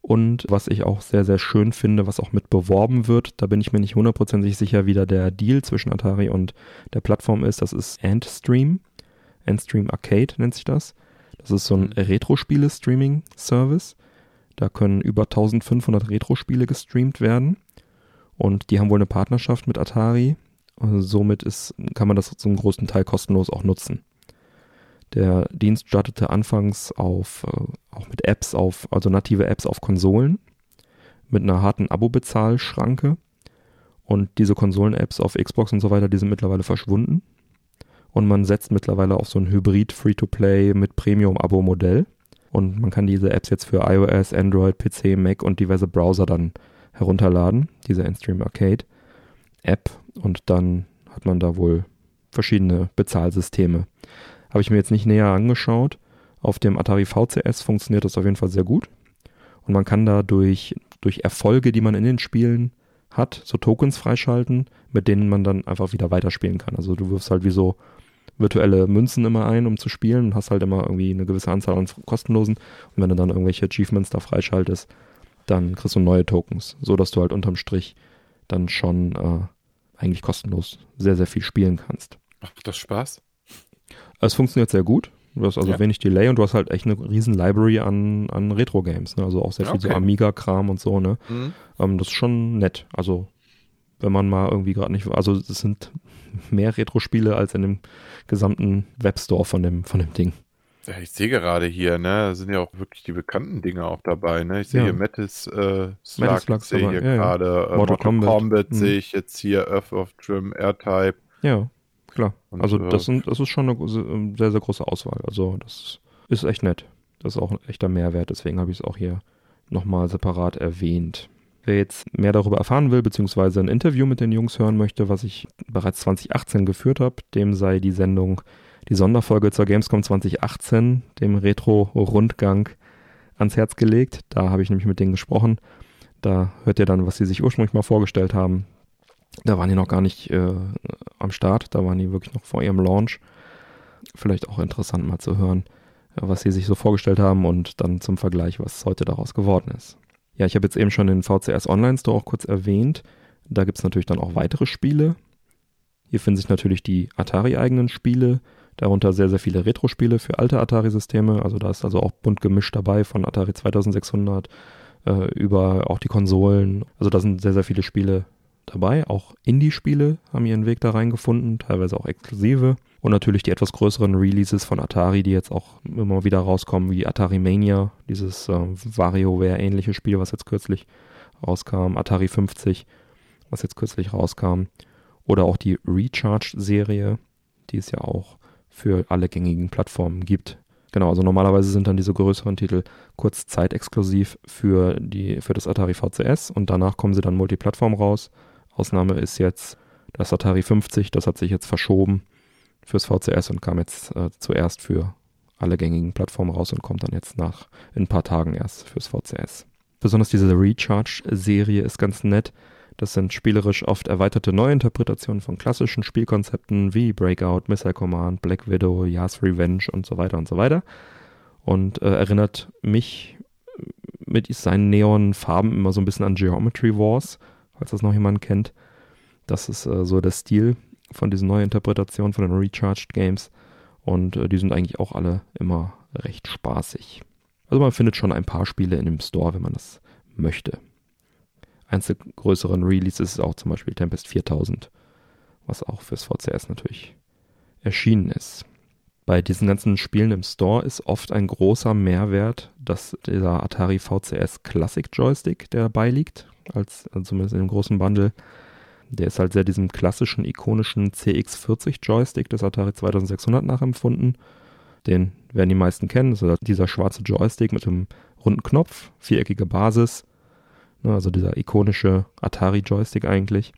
Und was ich auch sehr, sehr schön finde, was auch mit beworben wird, da bin ich mir nicht hundertprozentig sicher, wie da der Deal zwischen Atari und der Plattform ist. Das ist Antstream. Antstream Arcade nennt sich das. Das ist so ein Retro-Spiele-Streaming-Service. Da können über 1500 Retro-Spiele gestreamt werden. Und die haben wohl eine Partnerschaft mit Atari. Somit ist, kann man das zum großen Teil kostenlos auch nutzen. Der Dienst startete anfangs auf, äh, auch mit Apps auf, also native Apps auf Konsolen mit einer harten Abo-Bezahlschranke. Und diese Konsolen-Apps auf Xbox und so weiter, die sind mittlerweile verschwunden. Und man setzt mittlerweile auf so ein Hybrid Free-to-Play mit Premium-Abo-Modell. Und man kann diese Apps jetzt für iOS, Android, PC, Mac und diverse Browser dann herunterladen, diese Endstream Arcade App. Und dann hat man da wohl verschiedene Bezahlsysteme. Habe ich mir jetzt nicht näher angeschaut. Auf dem Atari VCS funktioniert das auf jeden Fall sehr gut. Und man kann da durch, durch Erfolge, die man in den Spielen hat, so Tokens freischalten, mit denen man dann einfach wieder weiterspielen kann. Also du wirfst halt wie so virtuelle Münzen immer ein, um zu spielen und hast halt immer irgendwie eine gewisse Anzahl an kostenlosen. Und wenn du dann irgendwelche Achievements da freischaltest, dann kriegst du neue Tokens, so dass du halt unterm Strich dann schon äh, eigentlich kostenlos sehr, sehr viel spielen kannst. Macht das Spaß? Es funktioniert sehr gut. Du hast also Ja. wenig Delay und du hast halt echt eine riesen Library an, an Retro-Games. Ne? Also auch sehr viel so Okay. Amiga-Kram und so. Ne? Hm? Ähm, das ist schon nett. Also wenn man mal irgendwie gerade nicht, also es sind mehr Retro-Spiele als in dem gesamten Webstore von dem, von dem Ding. Ja, ich sehe gerade hier, ne, da sind ja auch wirklich die bekannten Dinge auch dabei, ne? Ich sehe Ja. hier Metis äh, Slug, sehe hier ja. gerade äh, Mortal Mortal, Kombat. Kombat, Mhm. sehe ich jetzt hier Earth of Trim, R-Type. Ja, klar. Und, also äh, das, sind, das ist schon eine große- sehr, sehr große Auswahl. Also das ist echt nett. Das ist auch ein echter Mehrwert, deswegen habe ich es auch hier nochmal separat erwähnt. Wer jetzt mehr darüber erfahren will, beziehungsweise ein Interview mit den Jungs hören möchte, was ich bereits 2018 geführt habe, dem sei die Sendung, die Sonderfolge zur Gamescom 2018, dem Retro-Rundgang, ans Herz gelegt. Da habe ich nämlich mit denen gesprochen. Da hört ihr dann, was sie sich ursprünglich mal vorgestellt haben. Da waren die noch gar nicht äh, am Start, da waren die wirklich noch vor ihrem Launch. Vielleicht auch interessant mal zu hören, äh, was sie sich so vorgestellt haben und dann zum Vergleich, was heute daraus geworden ist. Ja, ich habe jetzt eben schon den VCS Online Store auch kurz erwähnt. Da gibt es natürlich dann auch weitere Spiele. Hier finden sich natürlich die Atari-eigenen Spiele, darunter sehr, sehr viele Retro-Spiele für alte Atari-Systeme. Also da ist also auch bunt gemischt dabei von Atari 2600 äh, über auch die Konsolen. Also da sind sehr, sehr viele Spiele dabei. Auch Indie-Spiele haben ihren Weg da reingefunden, teilweise auch exklusive. Und natürlich die etwas größeren Releases von Atari, die jetzt auch immer wieder rauskommen, wie Atari Mania, dieses äh, WarioWare-ähnliche Spiel, was jetzt kürzlich rauskam. Atari 50, was jetzt kürzlich rauskam. Oder auch die Recharge-Serie, die es ja auch für alle gängigen Plattformen gibt. Genau, also normalerweise sind dann diese größeren Titel kurz zeitexklusiv für, die, für das Atari VCS und danach kommen sie dann Multiplattform raus. Ausnahme ist jetzt das Atari 50, das hat sich jetzt verschoben fürs VCS und kam jetzt äh, zuerst für alle gängigen Plattformen raus und kommt dann jetzt nach in ein paar Tagen erst fürs VCS. Besonders diese Recharge-Serie ist ganz nett. Das sind spielerisch oft erweiterte Neuinterpretationen von klassischen Spielkonzepten wie Breakout, Missile Command, Black Widow, Yas Revenge und so weiter und so weiter. Und äh, erinnert mich mit seinen neonen Farben immer so ein bisschen an Geometry Wars, falls das noch jemand kennt. Das ist äh, so der Stil von diesen Neuinterpretationen von den Recharged Games. Und äh, die sind eigentlich auch alle immer recht spaßig. Also man findet schon ein paar Spiele in dem Store, wenn man das möchte. Eins der größeren Releases ist auch zum Beispiel Tempest 4000, was auch fürs VCS natürlich erschienen ist. Bei diesen ganzen Spielen im Store ist oft ein großer Mehrwert, dass dieser Atari VCS Classic Joystick, der dabei liegt, als also zumindest in dem großen Bundle, der ist halt sehr diesem klassischen, ikonischen CX40 Joystick des Atari 2600 nachempfunden. Den werden die meisten kennen. Das ist halt dieser schwarze Joystick mit einem runden Knopf, viereckige Basis. Ne, Also dieser ikonische Atari-Joystick eigentlich.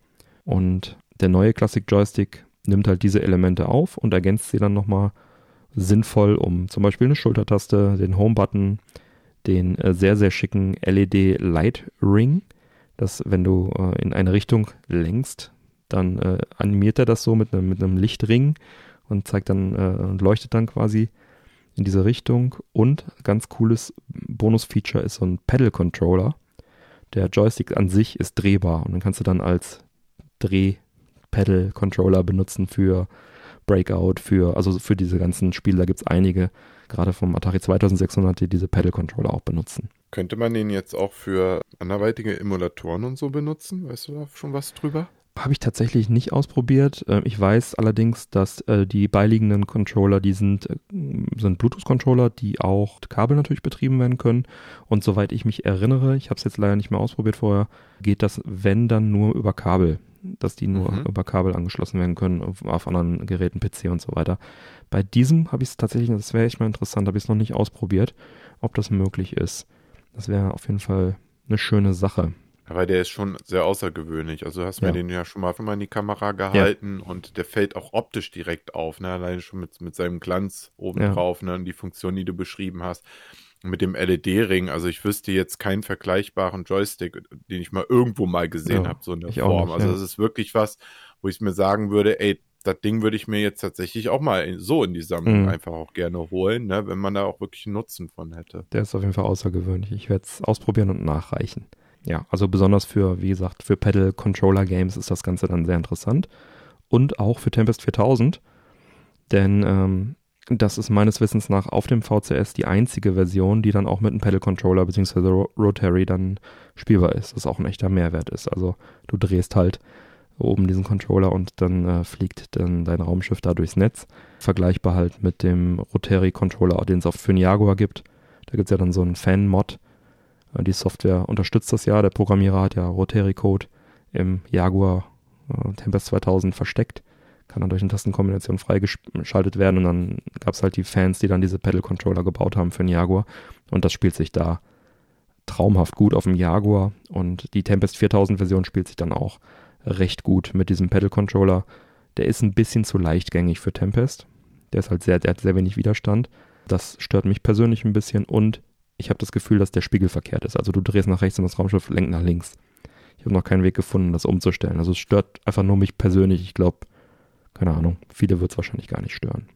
Und der neue Classic Joystick nimmt halt diese Elemente auf und ergänzt sie dann nochmal sinnvoll, um zum Beispiel eine Schultertaste, den Home-Button, den äh, sehr, sehr schicken LED Light Ring, dass wenn du äh, in eine Richtung lenkst, dann äh, animiert er das so mit einem mit einem Lichtring und zeigt dann äh, und leuchtet dann quasi in diese Richtung. Und ganz cooles Bonus-Feature ist so ein Pedal-Controller. Der Joystick an sich ist drehbar und dann kannst du dann als Dreh-Pedal-Controller benutzen für Breakout, für, also für diese ganzen Spiele. Da gibt es einige, gerade vom Atari 2600, die diese Pedal-Controller auch benutzen. Könnte man den jetzt auch für anderweitige Emulatoren und so benutzen? Weißt du da schon was drüber? Habe ich tatsächlich nicht ausprobiert. Äh, ich weiß allerdings, dass äh, die beiliegenden Controller, die sind, äh, sind Bluetooth-Controller, die auch Kabel natürlich betrieben werden können. Und soweit ich mich erinnere, ich habe es jetzt leider nicht mehr ausprobiert vorher, geht das, wenn dann nur über Kabel. Dass die nur mhm. über Kabel angeschlossen werden können auf, auf anderen Geräten, PC und so weiter. Bei diesem habe ich es tatsächlich, das wäre echt mal interessant, habe ich es noch nicht ausprobiert, ob das möglich ist. Das wäre auf jeden Fall eine schöne Sache. Aber der ist schon sehr außergewöhnlich. Also du hast ja. mir den ja schon mal, schon mal in die Kamera gehalten ja. und der fällt auch optisch direkt auf, ne? Alleine schon mit, mit seinem Glanz oben ja. drauf, ne? Und die Funktion, die du beschrieben hast. Mit dem LED-Ring, also ich wüsste jetzt keinen vergleichbaren Joystick, den ich mal irgendwo mal gesehen habe, so in der Form. Nicht, also das ist wirklich was, wo ich mir sagen würde, ey, das Ding würde ich mir jetzt tatsächlich auch mal so in die Sammlung mhm. einfach auch gerne holen, ne, wenn man da auch wirklich einen Nutzen von hätte. Der ist auf jeden Fall außergewöhnlich. Ich werde es ausprobieren und nachreichen ja, also besonders für, wie gesagt, für Pedal-Controller-Games ist das Ganze dann sehr interessant. Und auch für Tempest 4000, denn ähm, das ist meines Wissens nach auf dem VCS die einzige Version, die dann auch mit einem Pedal-Controller bzw. Rotary dann spielbar ist, was auch ein echter Mehrwert ist. Also du drehst halt oben diesen Controller und dann äh, fliegt dann dein Raumschiff da durchs Netz. Vergleichbar halt mit dem Rotary-Controller, den es auch für einen Jaguar gibt. Da gibt es ja dann so einen Fan-Mod, äh, die Software unterstützt das ja. Der Programmierer hat ja Rotary Code im Jaguar äh, Tempest 2000 versteckt. Kann dann durch eine Tastenkombination freigeschaltet werden und dann gab es halt die Fans, die dann diese Pedal Controller gebaut haben für den Jaguar und das spielt sich da traumhaft gut auf dem Jaguar und die Tempest 4000 Version spielt sich dann auch recht gut mit diesem Pedal Controller. Der ist ein bisschen zu leichtgängig für Tempest. Der ist halt sehr, der hat sehr wenig Widerstand. Das stört mich persönlich ein bisschen und ich habe das Gefühl, dass der Spiegel verkehrt ist. Also du drehst nach rechts und das Raumschiff lenkt nach links. Ich habe noch keinen Weg gefunden, das umzustellen. Also es stört einfach nur mich persönlich. Ich glaube, keine Ahnung, viele wird es wahrscheinlich gar nicht stören.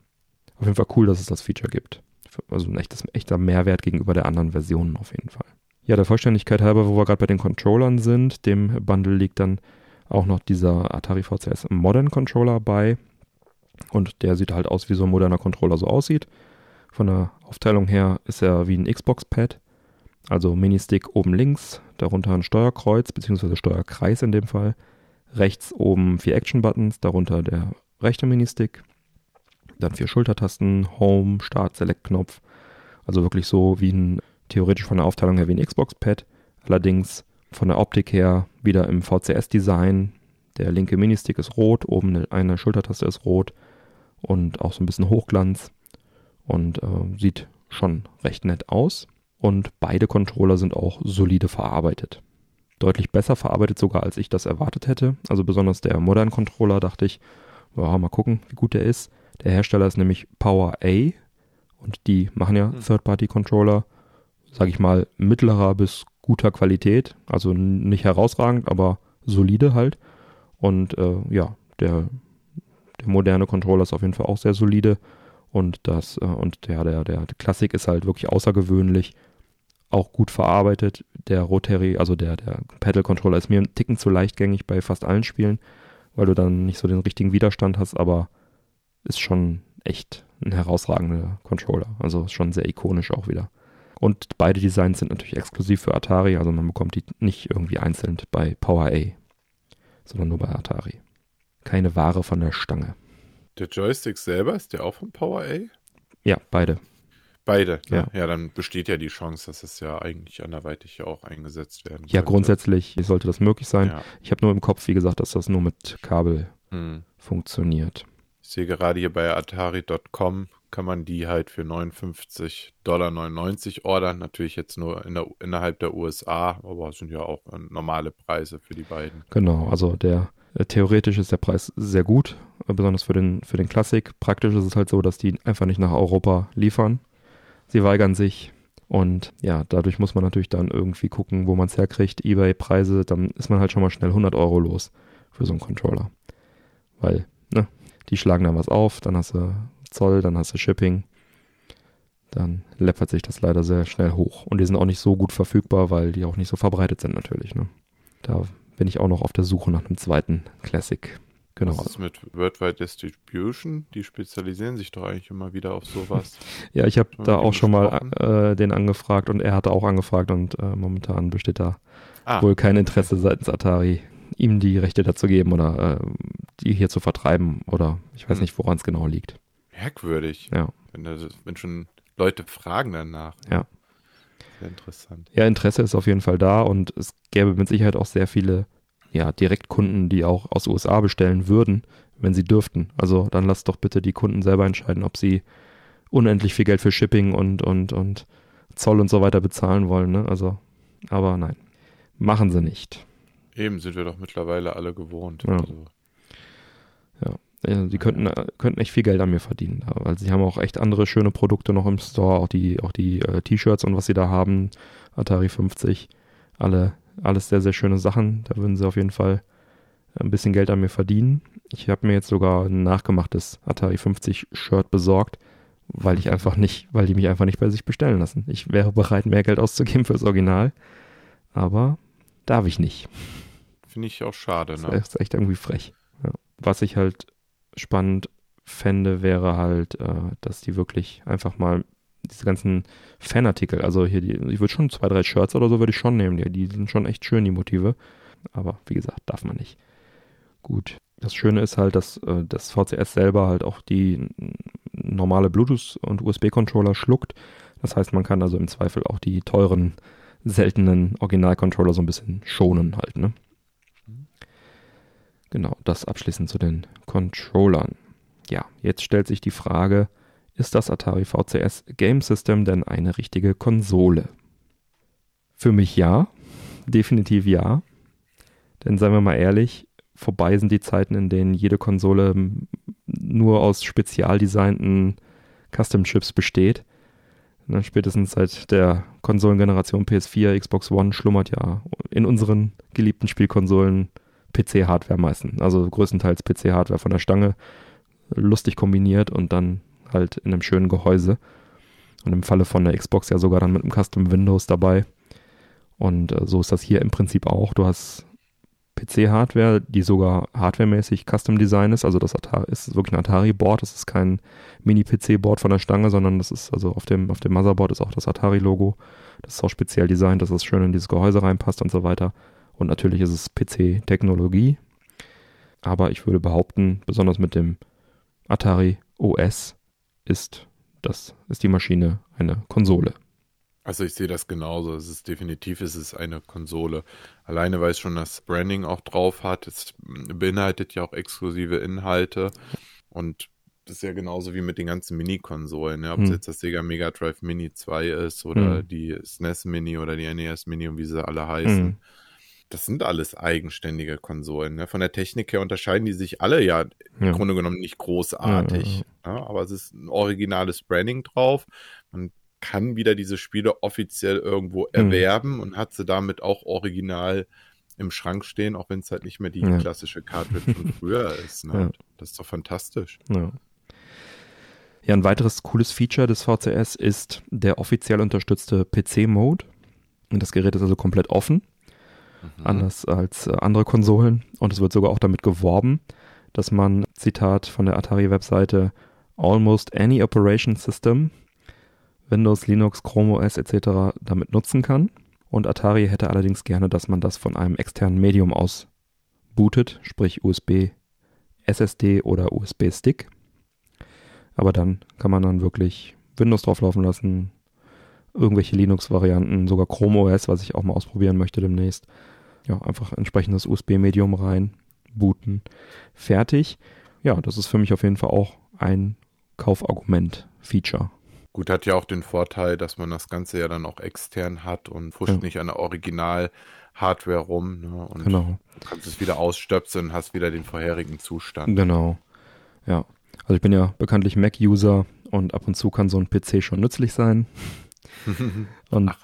Auf jeden Fall cool, dass es das Feature gibt. Also ein echtes, echter Mehrwert gegenüber der anderen Versionen auf jeden Fall. Ja, der Vollständigkeit halber, wo wir gerade bei den Controllern sind, dem Bundle liegt dann auch noch dieser Atari VCS Modern Controller bei. Und der sieht halt aus, wie so ein moderner Controller so aussieht. Von der Aufteilung her ist er wie ein Xbox-Pad, also Ministick oben links, darunter ein Steuerkreuz bzw. Steuerkreis in dem Fall. Rechts oben vier Action-Buttons, darunter der rechte Ministick. Dann vier Schultertasten, Home, Start, Select-Knopf. Also wirklich so wie ein, theoretisch von der Aufteilung her wie ein Xbox-Pad. Allerdings von der Optik her wieder im VCS-Design. Der linke Ministick ist rot, oben eine Schultertaste ist rot und auch so ein bisschen Hochglanz und äh, sieht schon recht nett aus. Und beide Controller sind auch solide verarbeitet. Deutlich besser verarbeitet sogar, als ich das erwartet hätte. Also besonders der Modern Controller dachte ich, ja, mal gucken, wie gut der ist. Der Hersteller ist nämlich Power A und die machen ja hm. Third-Party-Controller, sage ich mal, mittlerer bis guter Qualität. Also nicht herausragend, aber solide halt. Und äh, ja, der, der moderne Controller ist auf jeden Fall auch sehr solide. Und das, äh, und ja, der, der Klassik ist halt wirklich außergewöhnlich, auch gut verarbeitet. Der Rotary, also der, der Pedal Controller ist mir ein Ticken zu leichtgängig bei fast allen Spielen, weil du dann nicht so den richtigen Widerstand hast, aber ist schon echt ein herausragender Controller. Also schon sehr ikonisch auch wieder. Und beide Designs sind natürlich exklusiv für Atari, also man bekommt die nicht irgendwie einzeln bei Power A, sondern nur bei Atari. Keine Ware von der Stange. Der Joystick selber, ist der auch von Power A? Ja, beide. Beide, ne? ja. ja, dann besteht ja die Chance, dass es ja eigentlich anderweitig ja auch eingesetzt werden Ja, grundsätzlich sollte das möglich sein. Ja. Ich habe nur im Kopf, wie gesagt, dass das nur mit Kabel hm. funktioniert. Ich sehe gerade hier bei Atari.com kann man die halt für 59,99 Dollar ordern. Natürlich jetzt nur in der, innerhalb der USA, aber es sind ja auch äh, normale Preise für die beiden. Genau, also der äh, theoretisch ist der Preis sehr gut, äh, besonders für den, für den Klassik. Praktisch ist es halt so, dass die einfach nicht nach Europa liefern. Sie weigern sich. Und ja, dadurch muss man natürlich dann irgendwie gucken, wo man es herkriegt. Ebay-Preise, dann ist man halt schon mal schnell 100 Euro los für so einen Controller. Weil, ne, die schlagen dann was auf, dann hast du Zoll, dann hast du Shipping. Dann läppert sich das leider sehr schnell hoch. Und die sind auch nicht so gut verfügbar, weil die auch nicht so verbreitet sind natürlich. Ne? Da bin ich auch noch auf der Suche nach einem zweiten Classic. Genau. Was ist mit Worldwide Distribution? Die spezialisieren sich doch eigentlich immer wieder auf sowas. <laughs> ja, ich habe da auch schon mal äh, den angefragt und er hatte auch angefragt und äh, momentan besteht da ah. wohl kein Interesse seitens Atari, ihm die Rechte dazu geben oder äh, die hier zu vertreiben oder ich weiß Hm. nicht, woran es genau liegt. Merkwürdig. Ja. Wenn, das, wenn schon Leute fragen danach. Ja. Sehr interessant. Ja, Interesse ist auf jeden Fall da und es gäbe mit Sicherheit auch sehr viele ja, Direktkunden, die auch aus USA bestellen würden, wenn sie dürften. Also dann lasst doch bitte die Kunden selber entscheiden, ob sie unendlich viel Geld für Shipping und, und, und Zoll und so weiter bezahlen wollen. Ne? Also, aber nein, machen sie nicht. Eben sind wir doch mittlerweile alle gewohnt. Ja. Also, Ja, die könnten, äh, könnten echt viel Geld an mir verdienen, weil sie haben auch echt andere schöne Produkte noch im Store, auch die, auch die äh, T-Shirts und was sie da haben, Atari 50, alle, alles sehr, sehr schöne Sachen. Da würden sie auf jeden Fall ein bisschen Geld an mir verdienen. Ich habe mir jetzt sogar ein nachgemachtes Atari 50 Shirt besorgt, weil ich einfach nicht, weil die mich einfach nicht bei sich bestellen lassen. Ich wäre bereit, mehr Geld auszugeben fürs Original, aber darf ich nicht. Finde ich auch schade. Das Ne? ist echt irgendwie frech. Ja. Was ich halt spannend fände, wäre halt, äh, dass die wirklich einfach mal diese ganzen Fanartikel, also hier die, ich würde schon zwei, drei Shirts oder so würde ich schon nehmen, die, die sind schon echt schön, die Motive. Aber wie gesagt, darf man nicht. Gut. Das Schöne ist halt, dass äh, das VCS selber halt auch die normale Bluetooth- und USB-Controller schluckt. Das heißt, man kann also im Zweifel auch die teuren, seltenen Original-Controller so ein bisschen schonen halt, ne? Genau, das abschließend zu den Controllern. Ja, jetzt stellt sich die Frage, ist das Atari VCS Game System denn eine richtige Konsole? Für mich ja, definitiv ja. Denn seien wir mal ehrlich, vorbei sind die Zeiten, in denen jede Konsole nur aus spezial designten Custom-Chips besteht. Na, spätestens seit der Konsolengeneration PS4, Xbox One schlummert ja in unseren geliebten Spielkonsolen PC-Hardware meistens. Also größtenteils PC-Hardware von der Stange, lustig kombiniert und dann halt in einem schönen Gehäuse. Und im Falle von der Xbox ja sogar dann mit einem Custom Windows dabei. Und äh, so ist das hier im Prinzip auch. Du hast PC-Hardware, die sogar hardwaremäßig Custom Design ist. Also das Atari ist wirklich ein Atari-Board. Das ist kein Mini-PC-Board von der Stange, sondern das ist also auf dem, auf dem Motherboard ist auch das Atari-Logo. Das ist auch speziell designt, dass es schön in dieses Gehäuse reinpasst und so weiter. Und natürlich ist es PC-Technologie. Aber ich würde behaupten, besonders mit dem Atari OS ist das, ist die Maschine eine Konsole. Also ich sehe das genauso. Es ist definitiv, es ist eine Konsole. Alleine weil es schon das Branding auch drauf hat. Es beinhaltet ja auch exklusive Inhalte. Und das ist ja genauso wie mit den ganzen Mini-Konsolen. Ja? Ob es Hm. jetzt das Sega Mega Drive Mini 2 ist oder Hm. die SNES Mini oder die NES Mini und wie sie alle heißen. Mhm. Das sind alles eigenständige Konsolen. Ne? Von der Technik her unterscheiden die sich alle ja im Ja. Grunde genommen nicht großartig. Ja, aber es ist ein originales Branding drauf. Man kann wieder diese Spiele offiziell irgendwo Mhm. erwerben und hat sie damit auch original im Schrank stehen, auch wenn es halt nicht mehr die Ja. klassische Cartridge von <laughs> früher ist. Ne? Ja. Das ist doch fantastisch. Ja. Ja, ein weiteres cooles Feature des VCS ist der offiziell unterstützte PC-Mode. Und das Gerät ist also komplett offen, Mhm. anders als äh, andere Konsolen. Und es wird sogar auch damit geworben, dass man, Zitat von der Atari-Webseite, almost any operation system, Windows, Linux, Chrome OS etc. damit nutzen kann. Und Atari hätte allerdings gerne, dass man das von einem externen Medium aus bootet, sprich USB, SSD oder USB-Stick. Aber dann kann man dann wirklich Windows drauflaufen lassen, irgendwelche Linux-Varianten, sogar Chrome OS, was ich auch mal ausprobieren möchte demnächst. Ja, einfach entsprechendes USB-Medium rein, booten, fertig. Ja, das ist für mich auf jeden Fall auch ein Kaufargument-Feature. Gut, hat ja auch den Vorteil, dass man das Ganze ja dann auch extern hat und fuscht Ja. nicht an der Original-Hardware rum. Ne? Und Genau. du kannst es wieder ausstöpseln und hast wieder den vorherigen Zustand. Genau. Ja. Also ich bin ja bekanntlich Mac-User und ab und zu kann so ein PC schon nützlich sein. <laughs> Und Ach.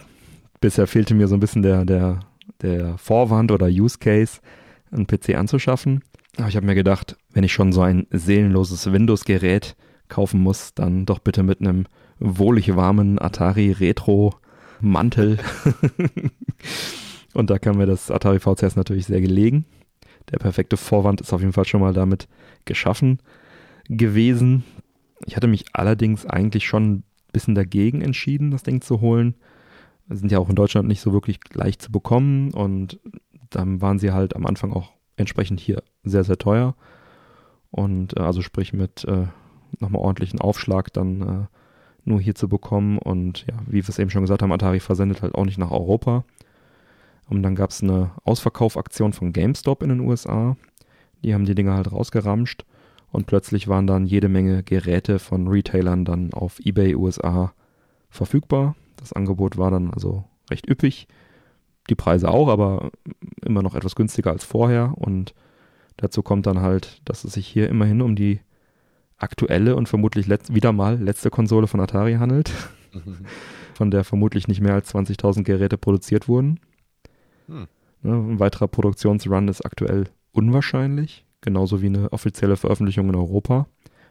bisher fehlte mir so ein bisschen der, der, der Vorwand oder Use Case, einen PC anzuschaffen. Aber ich habe mir gedacht, wenn ich schon so ein seelenloses Windows-Gerät kaufen muss, dann doch bitte mit einem wohlig warmen Atari Retro Mantel. <laughs> und da kam mir das Atari VCS natürlich sehr gelegen. Der perfekte Vorwand ist auf jeden Fall schon mal damit geschaffen gewesen. Ich hatte mich allerdings eigentlich schon ein bisschen dagegen entschieden, das Ding zu holen. Sind ja auch in Deutschland nicht so wirklich leicht zu bekommen und dann waren sie halt am Anfang auch entsprechend hier sehr, sehr teuer. Und äh, also sprich mit äh, nochmal ordentlichen Aufschlag dann äh, nur hier zu bekommen. Und ja, wie wir es eben schon gesagt haben, Atari versendet halt auch nicht nach Europa. Und dann gab es eine Ausverkaufaktion von GameStop in den USA. Die haben die Dinger halt rausgeramscht und plötzlich waren dann jede Menge Geräte von Retailern dann auf eBay USA verfügbar. Das Angebot war dann also recht üppig. Die Preise auch, aber immer noch etwas günstiger als vorher. Und dazu kommt dann halt, dass es sich hier immerhin um die aktuelle und vermutlich wieder mal letzte Konsole von Atari handelt, von der vermutlich nicht mehr als 20.000 Geräte produziert wurden. Hm. Ne, ein weiterer Produktionsrun ist aktuell unwahrscheinlich, genauso wie eine offizielle Veröffentlichung in Europa.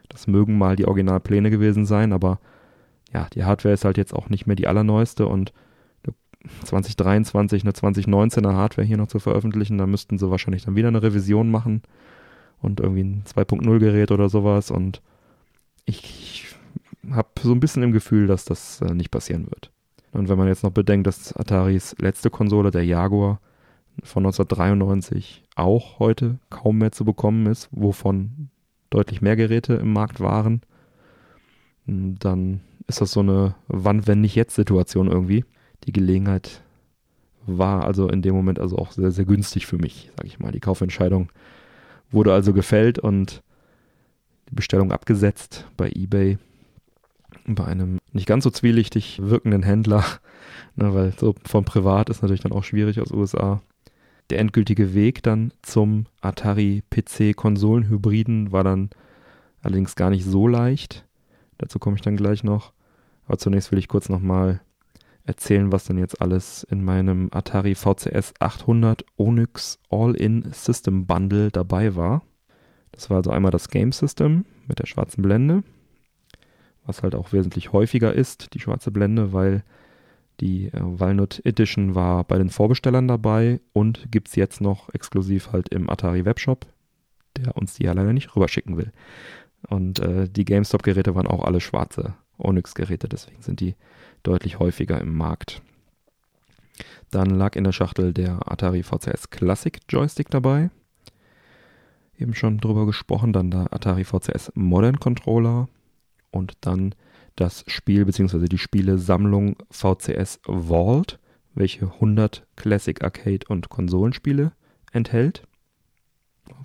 Das mögen mal die Originalpläne gewesen sein, aber ja, die Hardware ist halt jetzt auch nicht mehr die allerneueste und 2023 eine 2019er Hardware hier noch zu veröffentlichen, da müssten sie wahrscheinlich dann wieder eine Revision machen und irgendwie ein 2.0 Gerät oder sowas und ich habe so ein bisschen im Gefühl, dass das äh, nicht passieren wird. Und wenn man jetzt noch bedenkt, dass Ataris letzte Konsole, der Jaguar, von 1993 auch heute kaum mehr zu bekommen ist, wovon deutlich mehr Geräte im Markt waren, dann ist das so eine Wann, wenn nicht jetzt Situation irgendwie. Die Gelegenheit war also in dem Moment also auch sehr, sehr günstig für mich, sage ich mal. Die Kaufentscheidung wurde also gefällt und die Bestellung abgesetzt bei eBay bei einem nicht ganz so zwielichtig wirkenden Händler, <laughs> ne, weil so von privat ist natürlich dann auch schwierig aus USA. Der endgültige Weg dann zum Atari PC Konsolenhybriden war dann allerdings gar nicht so leicht. Dazu komme ich dann gleich noch. Aber zunächst will ich kurz nochmal erzählen, was denn jetzt alles in meinem Atari VCS 800 Onyx All-in System Bundle dabei war. Das war also einmal das Game System mit der schwarzen Blende, was halt auch wesentlich häufiger ist, die schwarze Blende, weil die äh, Walnut Edition war bei den Vorbestellern dabei und gibt es jetzt noch exklusiv halt im Atari Webshop, der uns die ja leider nicht rüberschicken will. Und äh, die GameStop-Geräte waren auch alle schwarze Onyx-Geräte, deswegen sind die deutlich häufiger im Markt. Dann lag in der Schachtel der Atari VCS Classic Joystick dabei. Eben schon drüber gesprochen. Dann der Atari VCS Modern Controller, und dann das Spiel bzw. die Spielesammlung VCS Vault, welche 100 Classic Arcade und Konsolenspiele enthält.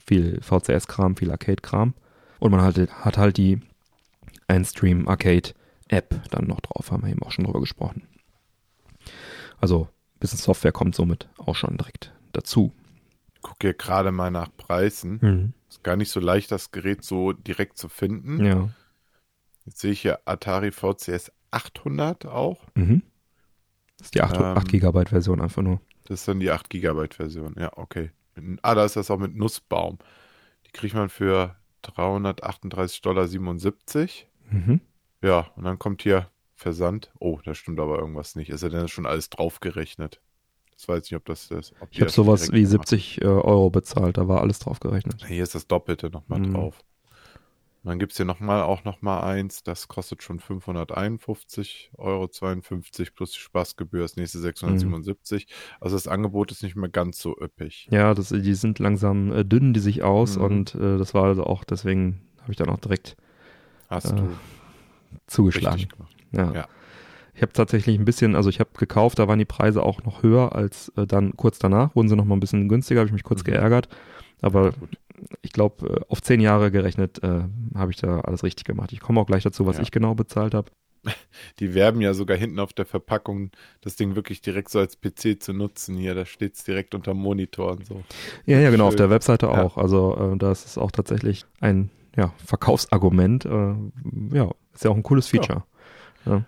Viel VCS-Kram, viel Arcade-Kram. Und man hat, hat halt die Einstream Arcade App dann noch drauf, haben wir eben auch schon drüber gesprochen. Also, bisschen Software kommt somit auch schon direkt dazu. Ich gucke hier gerade mal nach Preisen. Mhm. Ist gar nicht so leicht, das Gerät so direkt zu finden. Ja. Jetzt sehe ich hier Atari VCS 800 auch. Mhm. Das ist die 8, ähm, 8 GB Version einfach nur. Das ist dann die 8 GB Version. Ja, okay. Ah, da ist das auch mit Nussbaum. Die kriegt man für 338,77 Dollar. Mhm. Ja, und dann kommt hier Versand. Oh, da stimmt aber irgendwas nicht. Ist ja dann schon alles draufgerechnet. Das weiß ich nicht, ob das ist. Ob ich habe sowas wie 70 äh, Euro bezahlt, da war alles draufgerechnet. Hier ist das Doppelte nochmal mhm. drauf. Und dann gibt es hier nochmal auch nochmal eins, das kostet schon 551,52 Euro plus die Spaßgebühr, das nächste 677. Mhm. Also das Angebot ist nicht mehr ganz so üppig. Ja, das, die sind langsam äh, dünnen die sich aus mhm. und äh, das war also auch, deswegen habe ich dann auch direkt Hast äh, du zugeschlagen. Ja. ja. Ich habe tatsächlich ein bisschen, also ich habe gekauft, da waren die Preise auch noch höher als äh, dann kurz danach, wurden sie nochmal ein bisschen günstiger, habe ich mich kurz mhm. geärgert. Aber ich glaube, äh, auf zehn Jahre gerechnet äh, habe ich da alles richtig gemacht. Ich komme auch gleich dazu, was ja. ich genau bezahlt habe. <laughs> Die werben ja sogar hinten auf der Verpackung, das Ding wirklich direkt so als PC zu nutzen. Hier, da steht es direkt unter Monitor und so. Ja, ja, genau, Schön. auf der Webseite ja. auch. Also äh, da ist es auch tatsächlich ein ja, Verkaufsargument. Äh, ja, ist ja auch ein cooles Feature. Ja.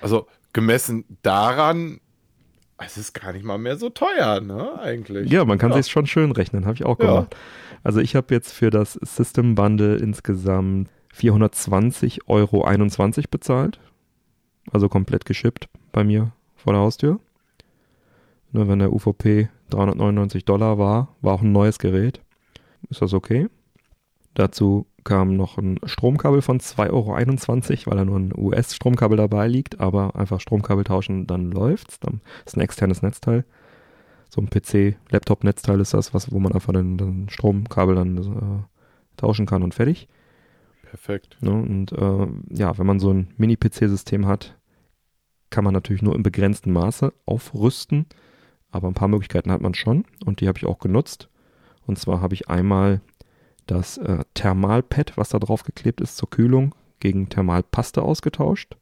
Also gemessen daran, es ist gar nicht mal mehr so teuer, ne, eigentlich. Ja, man kann ja. sich schon schön rechnen, habe ich auch gemacht. Ja. Also ich habe jetzt für das System Bundle insgesamt 420,21 Euro bezahlt. Also komplett geschippt bei mir vor der Haustür. Nur wenn der UVP 399 Dollar war, war auch ein neues Gerät. Ist das okay? Dazu kam noch ein Stromkabel von 2,21 Euro, weil da nur ein US-Stromkabel dabei liegt, aber einfach Stromkabel tauschen, dann läuft's. Dann ist ein externes Netzteil. so ein PC-Laptop-Netzteil ist das, was, wo man einfach den, den Stromkabel dann äh, tauschen kann und fertig. Perfekt. Ne? Und äh, ja, wenn man so ein Mini-PC-System hat, kann man natürlich nur im begrenzten Maße aufrüsten, aber ein paar Möglichkeiten hat man schon und die habe ich auch genutzt. Und zwar habe ich einmal das äh, Thermalpad, was da drauf geklebt ist zur Kühlung, gegen Thermalpaste ausgetauscht.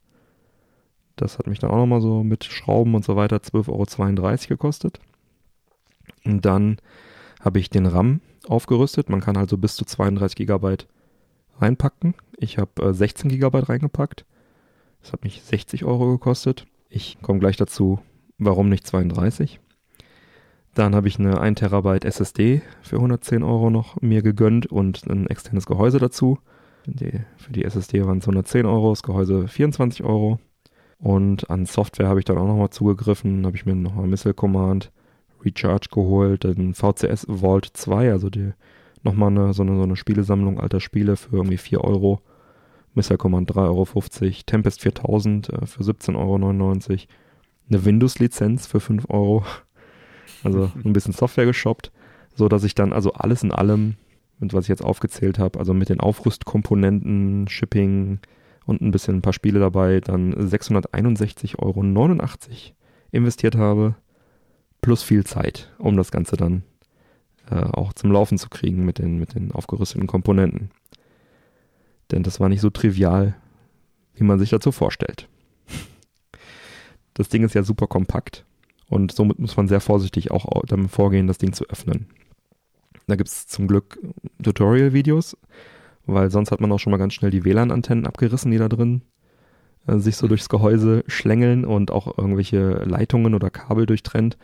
Das hat mich dann auch nochmal so mit Schrauben und so weiter 12,32 Euro gekostet. Und dann habe ich den RAM aufgerüstet. Man kann also bis zu 32 GB reinpacken. Ich habe äh, 16 GB reingepackt. Das hat mich 60 Euro gekostet. Ich komme gleich dazu, warum nicht 32. Dann habe ich eine 1 Terabyte SSD für 110 Euro noch mir gegönnt und ein externes Gehäuse dazu. Die, für die SSD waren es 110 Euro, das Gehäuse 24 Euro. Und an Software habe ich dann auch nochmal zugegriffen, habe ich mir nochmal Missile Command Recharge geholt, den VCS Vault 2, also die nochmal eine, so, eine, so eine Spielesammlung alter Spiele für irgendwie 4 Euro. Missile Command 3,50 Euro, Tempest 4000 äh, für 17,99 Euro, eine Windows-Lizenz für 5 Euro, also ein bisschen Software geshoppt, so dass ich dann also alles in allem, mit was ich jetzt aufgezählt habe, also mit den Aufrüstkomponenten, Shipping und ein bisschen ein paar Spiele dabei, dann 661,89 Euro investiert habe, plus viel Zeit, um das Ganze dann äh, auch zum Laufen zu kriegen mit den, mit den aufgerüsteten Komponenten. Denn das war nicht so trivial, wie man sich dazu vorstellt. Das Ding ist ja super kompakt und somit muss man sehr vorsichtig auch damit vorgehen, das Ding zu öffnen. Da gibt es zum Glück Tutorial-Videos, weil sonst hat man auch schon mal ganz schnell die WLAN-Antennen abgerissen, die da drin äh, sich so durchs Gehäuse schlängeln und auch irgendwelche Leitungen oder Kabel durchtrennt.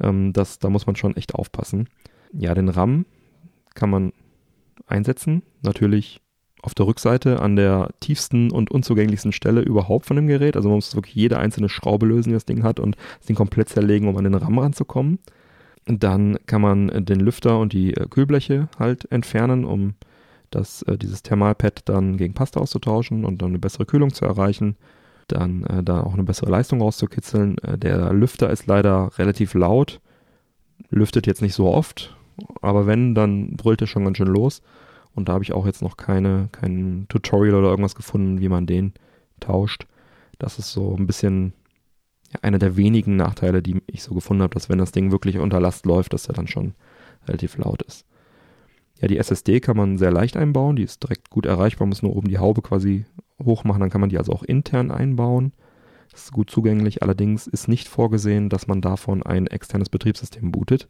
Ähm, das, da muss man schon echt aufpassen. Ja, den RAM kann man einsetzen. Natürlich auf der Rückseite an der tiefsten und unzugänglichsten Stelle überhaupt von dem Gerät. Also man muss wirklich jede einzelne Schraube lösen, die das Ding hat und das Ding komplett zerlegen, um an den RAM ranzukommen. Dann kann man den Lüfter und die äh, Kühlbleche halt entfernen, um das, äh, dieses Thermalpad dann gegen Pasta auszutauschen und dann eine bessere Kühlung zu erreichen. Dann äh, da auch eine bessere Leistung rauszukitzeln. Äh, der Lüfter ist leider relativ laut, lüftet jetzt nicht so oft, aber wenn, dann brüllt er schon ganz schön los. Und da habe ich auch jetzt noch keine, kein Tutorial oder irgendwas gefunden, wie man den tauscht. Das ist so ein bisschen einer der wenigen Nachteile, die ich so gefunden habe, dass wenn das Ding wirklich unter Last läuft, dass er dann schon relativ laut ist. Ja, die SSD kann man sehr leicht einbauen, die ist direkt gut erreichbar, man muss nur oben die Haube quasi hochmachen, dann kann man die also auch intern einbauen. Das ist gut zugänglich, allerdings ist nicht vorgesehen, dass man davon ein externes Betriebssystem bootet.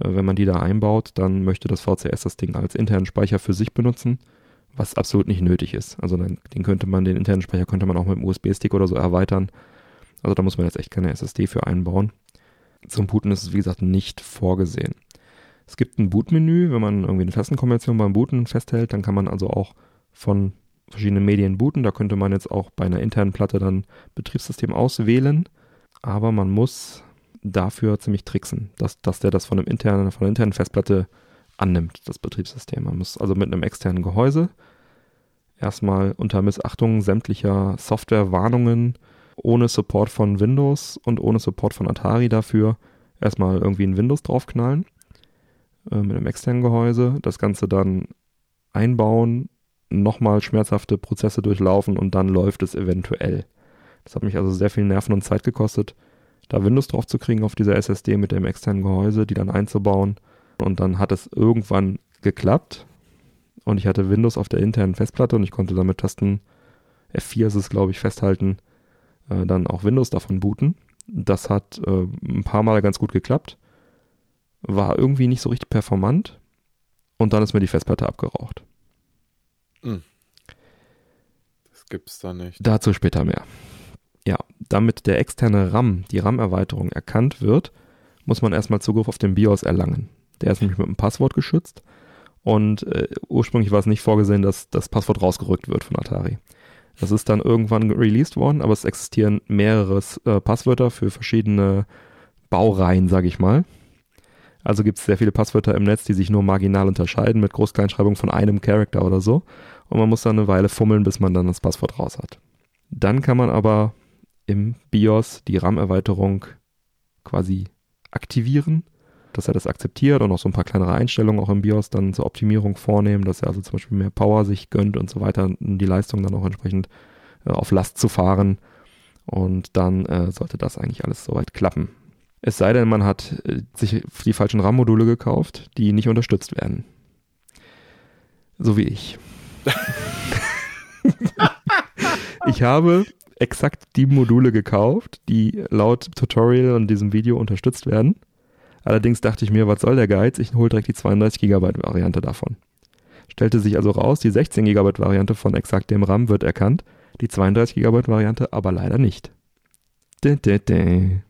Äh, wenn man die da einbaut, dann möchte das VCS das Ding als internen Speicher für sich benutzen, was absolut nicht nötig ist. Also dann, den könnte man, den internen Speicher könnte man auch mit einem USB-Stick oder so erweitern. Also da muss man jetzt echt keine SSD für einbauen. Zum Booten ist es, wie gesagt, nicht vorgesehen. Es gibt ein Bootmenü, wenn man irgendwie eine Tastenkombination beim Booten festhält, dann kann man also auch von verschiedenen Medien booten. Da könnte man jetzt auch bei einer internen Platte dann Betriebssystem auswählen. Aber man muss dafür ziemlich tricksen, dass, dass der das von, einem internen, von einer internen Festplatte annimmt, das Betriebssystem. Man muss also mit einem externen Gehäuse erstmal unter Missachtung sämtlicher Softwarewarnungen ohne Support von Windows und ohne Support von Atari dafür erstmal irgendwie ein Windows draufknallen äh, mit einem externen Gehäuse, das Ganze dann einbauen, nochmal schmerzhafte Prozesse durchlaufen und dann läuft es eventuell. Das hat mich also sehr viel Nerven und Zeit gekostet, da Windows drauf zu kriegen auf dieser SSD mit dem externen Gehäuse, die dann einzubauen. Und dann hat es irgendwann geklappt. Und ich hatte Windows auf der internen Festplatte und ich konnte damit Tasten F4 ist es, glaube ich, festhalten, äh, dann auch Windows davon booten. Das hat äh, ein paar Mal ganz gut geklappt. War irgendwie nicht so richtig performant. Und dann ist mir die Festplatte abgeraucht. Hm. Das gibt's da nicht. Dazu später mehr ja, damit der externe RAM, die RAM-Erweiterung erkannt wird, muss man erstmal Zugriff auf den BIOS erlangen. Der ist nämlich mit einem Passwort geschützt und äh, ursprünglich war es nicht vorgesehen, dass das Passwort rausgerückt wird von Atari. Das ist dann irgendwann released worden, aber es existieren mehrere äh, Passwörter für verschiedene Baureihen, sage ich mal. Also gibt es sehr viele Passwörter im Netz, die sich nur marginal unterscheiden mit Groß-Kleinschreibung von einem Charakter oder so. Und man muss dann eine Weile fummeln, bis man dann das Passwort raus hat. Dann kann man aber im BIOS die RAM-Erweiterung quasi aktivieren, dass er das akzeptiert und noch so ein paar kleinere Einstellungen auch im BIOS dann zur Optimierung vornehmen, dass er also zum Beispiel mehr Power sich gönnt und so weiter, um die Leistung dann auch entsprechend äh, auf Last zu fahren. Und dann äh, sollte das eigentlich alles soweit klappen. Es sei denn, man hat äh, sich die falschen RAM-Module gekauft, die nicht unterstützt werden. So wie ich. <laughs> ich habe exakt die Module gekauft, die laut Tutorial und diesem Video unterstützt werden. Allerdings dachte ich mir, was soll der Geiz? Ich hole direkt die 32 GB Variante davon. Stellte sich also raus, die 16 GB Variante von exakt dem RAM wird erkannt, die 32 GB Variante aber leider nicht. Dä, dä, dä.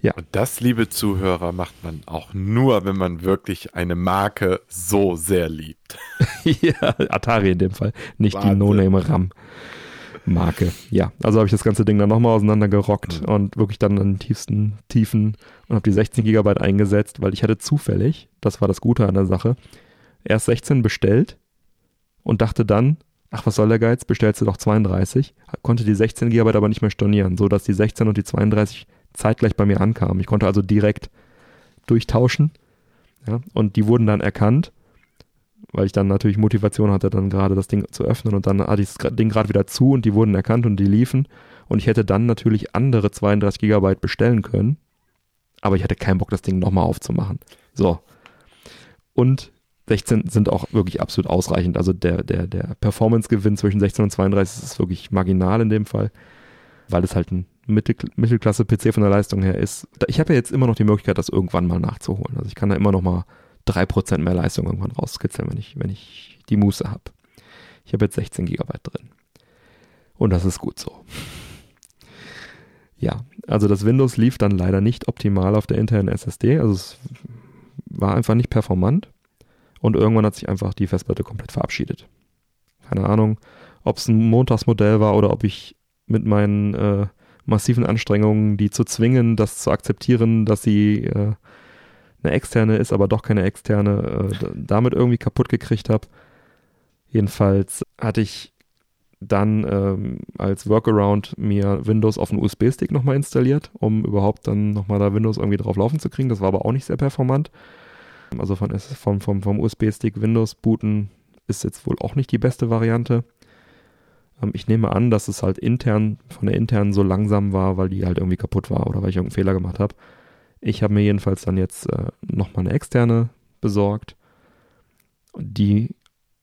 Ja. Und das, liebe Zuhörer, macht man auch nur, wenn man wirklich eine Marke so sehr liebt. <laughs> ja, Atari in dem Fall, nicht Wahnsinn. die No-Name RAM. Marke. Ja, also habe ich das ganze Ding dann nochmal auseinandergerockt mhm. und wirklich dann in den tiefsten Tiefen und habe die 16 Gigabyte eingesetzt, weil ich hatte zufällig, das war das Gute an der Sache, erst 16 bestellt und dachte dann, ach, was soll der Geiz, bestellst du doch 32, konnte die 16 Gigabyte aber nicht mehr stornieren, so dass die 16 und die 32 zeitgleich bei mir ankamen. Ich konnte also direkt durchtauschen. Ja, und die wurden dann erkannt, weil ich dann natürlich Motivation hatte, dann gerade das Ding zu öffnen. Und dann hatte ich das Ding gerade wieder zu und die wurden erkannt und die liefen. Und ich hätte dann natürlich andere 32 Gigabyte bestellen können. Aber ich hatte keinen Bock, das Ding nochmal aufzumachen. So. Und 16 sind auch wirklich absolut ausreichend. Also der, der, der Performance-Gewinn zwischen 16 und 32 ist wirklich marginal in dem Fall, weil es halt ein Mittel, Mittelklasse-PC von der Leistung her ist. Ich habe ja jetzt immer noch die Möglichkeit, das irgendwann mal nachzuholen. Also ich kann da immer noch mal 3% mehr Leistung irgendwann rauskitzeln, wenn ich, wenn ich die Muße habe. Ich habe jetzt 16 GB drin. Und das ist gut so. Ja, also das Windows lief dann leider nicht optimal auf der internen SSD. Also es war einfach nicht performant. Und irgendwann hat sich einfach die Festplatte komplett verabschiedet. Keine Ahnung, ob es ein Montagsmodell war oder ob ich mit meinen äh, massiven Anstrengungen, die zu zwingen, das zu akzeptieren, dass sie äh, eine externe ist, aber doch keine externe, äh, damit irgendwie kaputt gekriegt habe. Jedenfalls hatte ich dann ähm, als Workaround mir Windows auf einen USB-Stick nochmal installiert, um überhaupt dann nochmal da Windows irgendwie drauf laufen zu kriegen. Das war aber auch nicht sehr performant. Also von, vom, vom, vom USB-Stick Windows booten ist jetzt wohl auch nicht die beste Variante. Ähm, ich nehme an, dass es halt intern, von der internen so langsam war, weil die halt irgendwie kaputt war oder weil ich irgendeinen Fehler gemacht habe. Ich habe mir jedenfalls dann jetzt äh, nochmal eine externe besorgt, die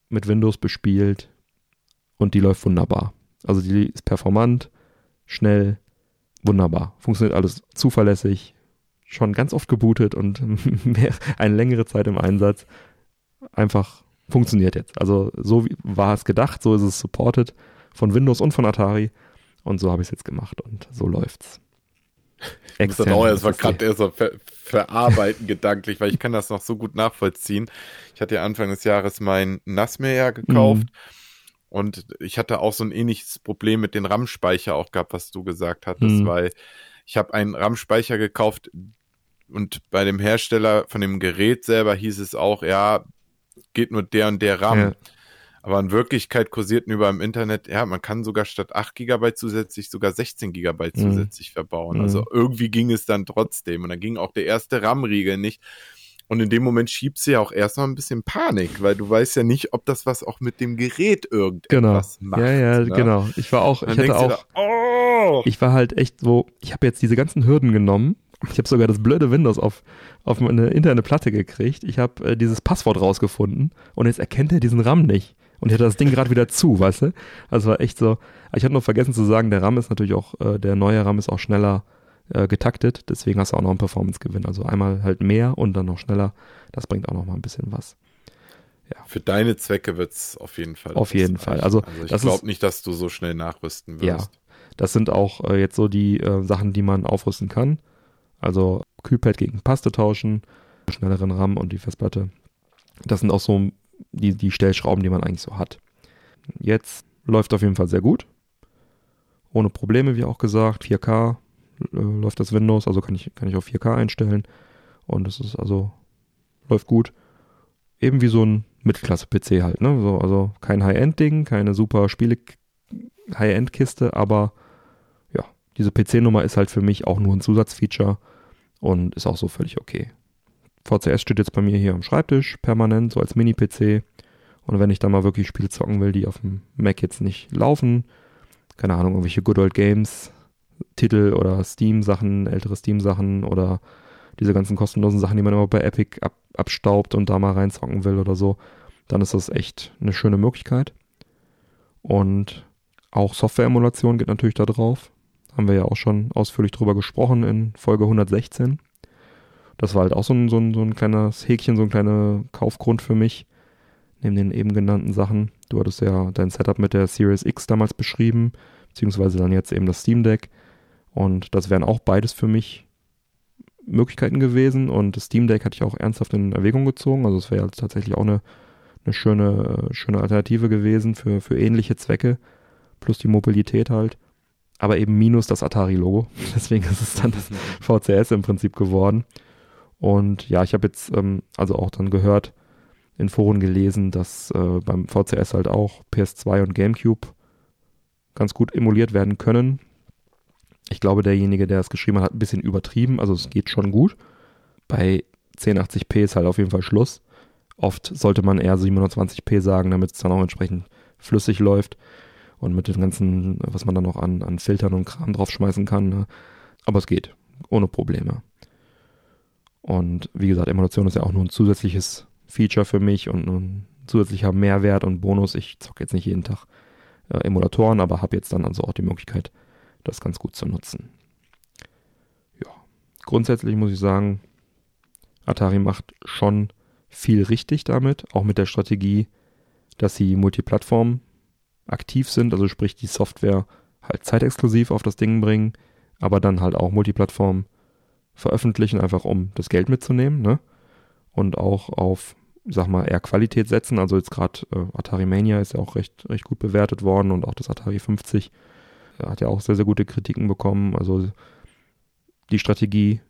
mit Windows bespielt und die läuft wunderbar. Also die ist performant, schnell, wunderbar. Funktioniert alles zuverlässig, schon ganz oft gebootet und <laughs> eine längere Zeit im Einsatz. Einfach funktioniert jetzt. Also so war es gedacht, so ist es supported von Windows und von Atari. Und so habe ich es jetzt gemacht und so läuft's. Ich muss dann auch erstmal gerade erst so ver verarbeiten <laughs> gedanklich, weil ich kann das noch so gut nachvollziehen. Ich hatte ja Anfang des Jahres mein NASMER gekauft mhm. und ich hatte auch so ein ähnliches Problem mit den RAM-Speicher auch gehabt, was du gesagt hattest, mhm. weil ich habe einen RAM-Speicher gekauft und bei dem Hersteller von dem Gerät selber hieß es auch, ja, geht nur der und der RAM. Ja. Aber in Wirklichkeit kursierten über im Internet, ja, man kann sogar statt 8 GB zusätzlich sogar 16 GB mhm. zusätzlich verbauen. Also mhm. irgendwie ging es dann trotzdem. Und dann ging auch der erste RAM-Riegel nicht. Und in dem Moment schiebst du ja auch erstmal ein bisschen Panik, weil du weißt ja nicht, ob das was auch mit dem Gerät irgendetwas genau. macht. Ja, ja, ne? genau. Ich war auch, ich hatte auch, da, oh! ich war halt echt so, ich habe jetzt diese ganzen Hürden genommen. Ich habe sogar das blöde Windows auf, auf eine interne Platte gekriegt. Ich habe äh, dieses Passwort rausgefunden und jetzt erkennt er diesen RAM nicht. Und ich hatte das Ding gerade wieder zu, weißt du? Also war echt so. Ich hatte noch vergessen zu sagen, der RAM ist natürlich auch, äh, der neue RAM ist auch schneller äh, getaktet, deswegen hast du auch noch einen Performance-Gewinn. Also einmal halt mehr und dann noch schneller. Das bringt auch noch mal ein bisschen was. Ja. Für deine Zwecke wird's auf jeden Fall. Auf jeden Fall. Also, also ich glaube nicht, dass du so schnell nachrüsten wirst. Ja, das sind auch äh, jetzt so die äh, Sachen, die man aufrüsten kann. Also Kühlpad gegen Paste tauschen, schnelleren RAM und die Festplatte. Das sind auch so die, die Stellschrauben, die man eigentlich so hat. Jetzt läuft auf jeden Fall sehr gut. Ohne Probleme, wie auch gesagt. 4K äh, läuft das Windows, also kann ich, kann ich auf 4K einstellen. Und es ist also, läuft gut. Eben wie so ein Mittelklasse-PC halt, ne? So, also kein High-End-Ding, keine super Spiele High-End-Kiste, aber ja, diese PC-Nummer ist halt für mich auch nur ein Zusatzfeature und ist auch so völlig okay. VCS steht jetzt bei mir hier am Schreibtisch, permanent, so als Mini-PC. Und wenn ich da mal wirklich Spiele zocken will, die auf dem Mac jetzt nicht laufen, keine Ahnung, irgendwelche Good Old Games, Titel oder Steam-Sachen, ältere Steam-Sachen oder diese ganzen kostenlosen Sachen, die man immer bei Epic ab, abstaubt und da mal reinzocken will oder so, dann ist das echt eine schöne Möglichkeit. Und auch Software-Emulation geht natürlich da drauf. Haben wir ja auch schon ausführlich drüber gesprochen in Folge 116. Das war halt auch so ein, so ein, so ein kleines Häkchen, so ein kleiner Kaufgrund für mich, neben den eben genannten Sachen. Du hattest ja dein Setup mit der Series X damals beschrieben, beziehungsweise dann jetzt eben das Steam Deck. Und das wären auch beides für mich Möglichkeiten gewesen. Und das Steam Deck hatte ich auch ernsthaft in Erwägung gezogen. Also es wäre jetzt tatsächlich auch eine, eine schöne, schöne Alternative gewesen für, für ähnliche Zwecke. Plus die Mobilität halt. Aber eben minus das Atari-Logo. <laughs> Deswegen ist es dann das VCS im Prinzip geworden. Und ja, ich habe jetzt ähm, also auch dann gehört, in Foren gelesen, dass äh, beim VCS halt auch PS2 und GameCube ganz gut emuliert werden können. Ich glaube, derjenige, der es geschrieben hat, hat ein bisschen übertrieben. Also es geht schon gut. Bei 1080p ist halt auf jeden Fall Schluss. Oft sollte man eher 720p sagen, damit es dann auch entsprechend flüssig läuft und mit dem ganzen, was man dann noch an, an Filtern und Kram draufschmeißen kann. Ne? Aber es geht, ohne Probleme. Und wie gesagt, Emulation ist ja auch nur ein zusätzliches Feature für mich und ein zusätzlicher Mehrwert und Bonus. Ich zocke jetzt nicht jeden Tag äh, Emulatoren, aber habe jetzt dann also auch die Möglichkeit, das ganz gut zu nutzen. Ja, grundsätzlich muss ich sagen, Atari macht schon viel richtig damit, auch mit der Strategie, dass sie Multiplattform aktiv sind, also sprich die Software halt zeitexklusiv auf das Ding bringen, aber dann halt auch Multiplattform veröffentlichen, einfach um das Geld mitzunehmen, ne? Und auch auf, sag mal, eher Qualität setzen. Also jetzt gerade äh, Atari Mania ist ja auch recht, recht gut bewertet worden und auch das Atari 50 äh, hat ja auch sehr, sehr gute Kritiken bekommen. Also die Strategie,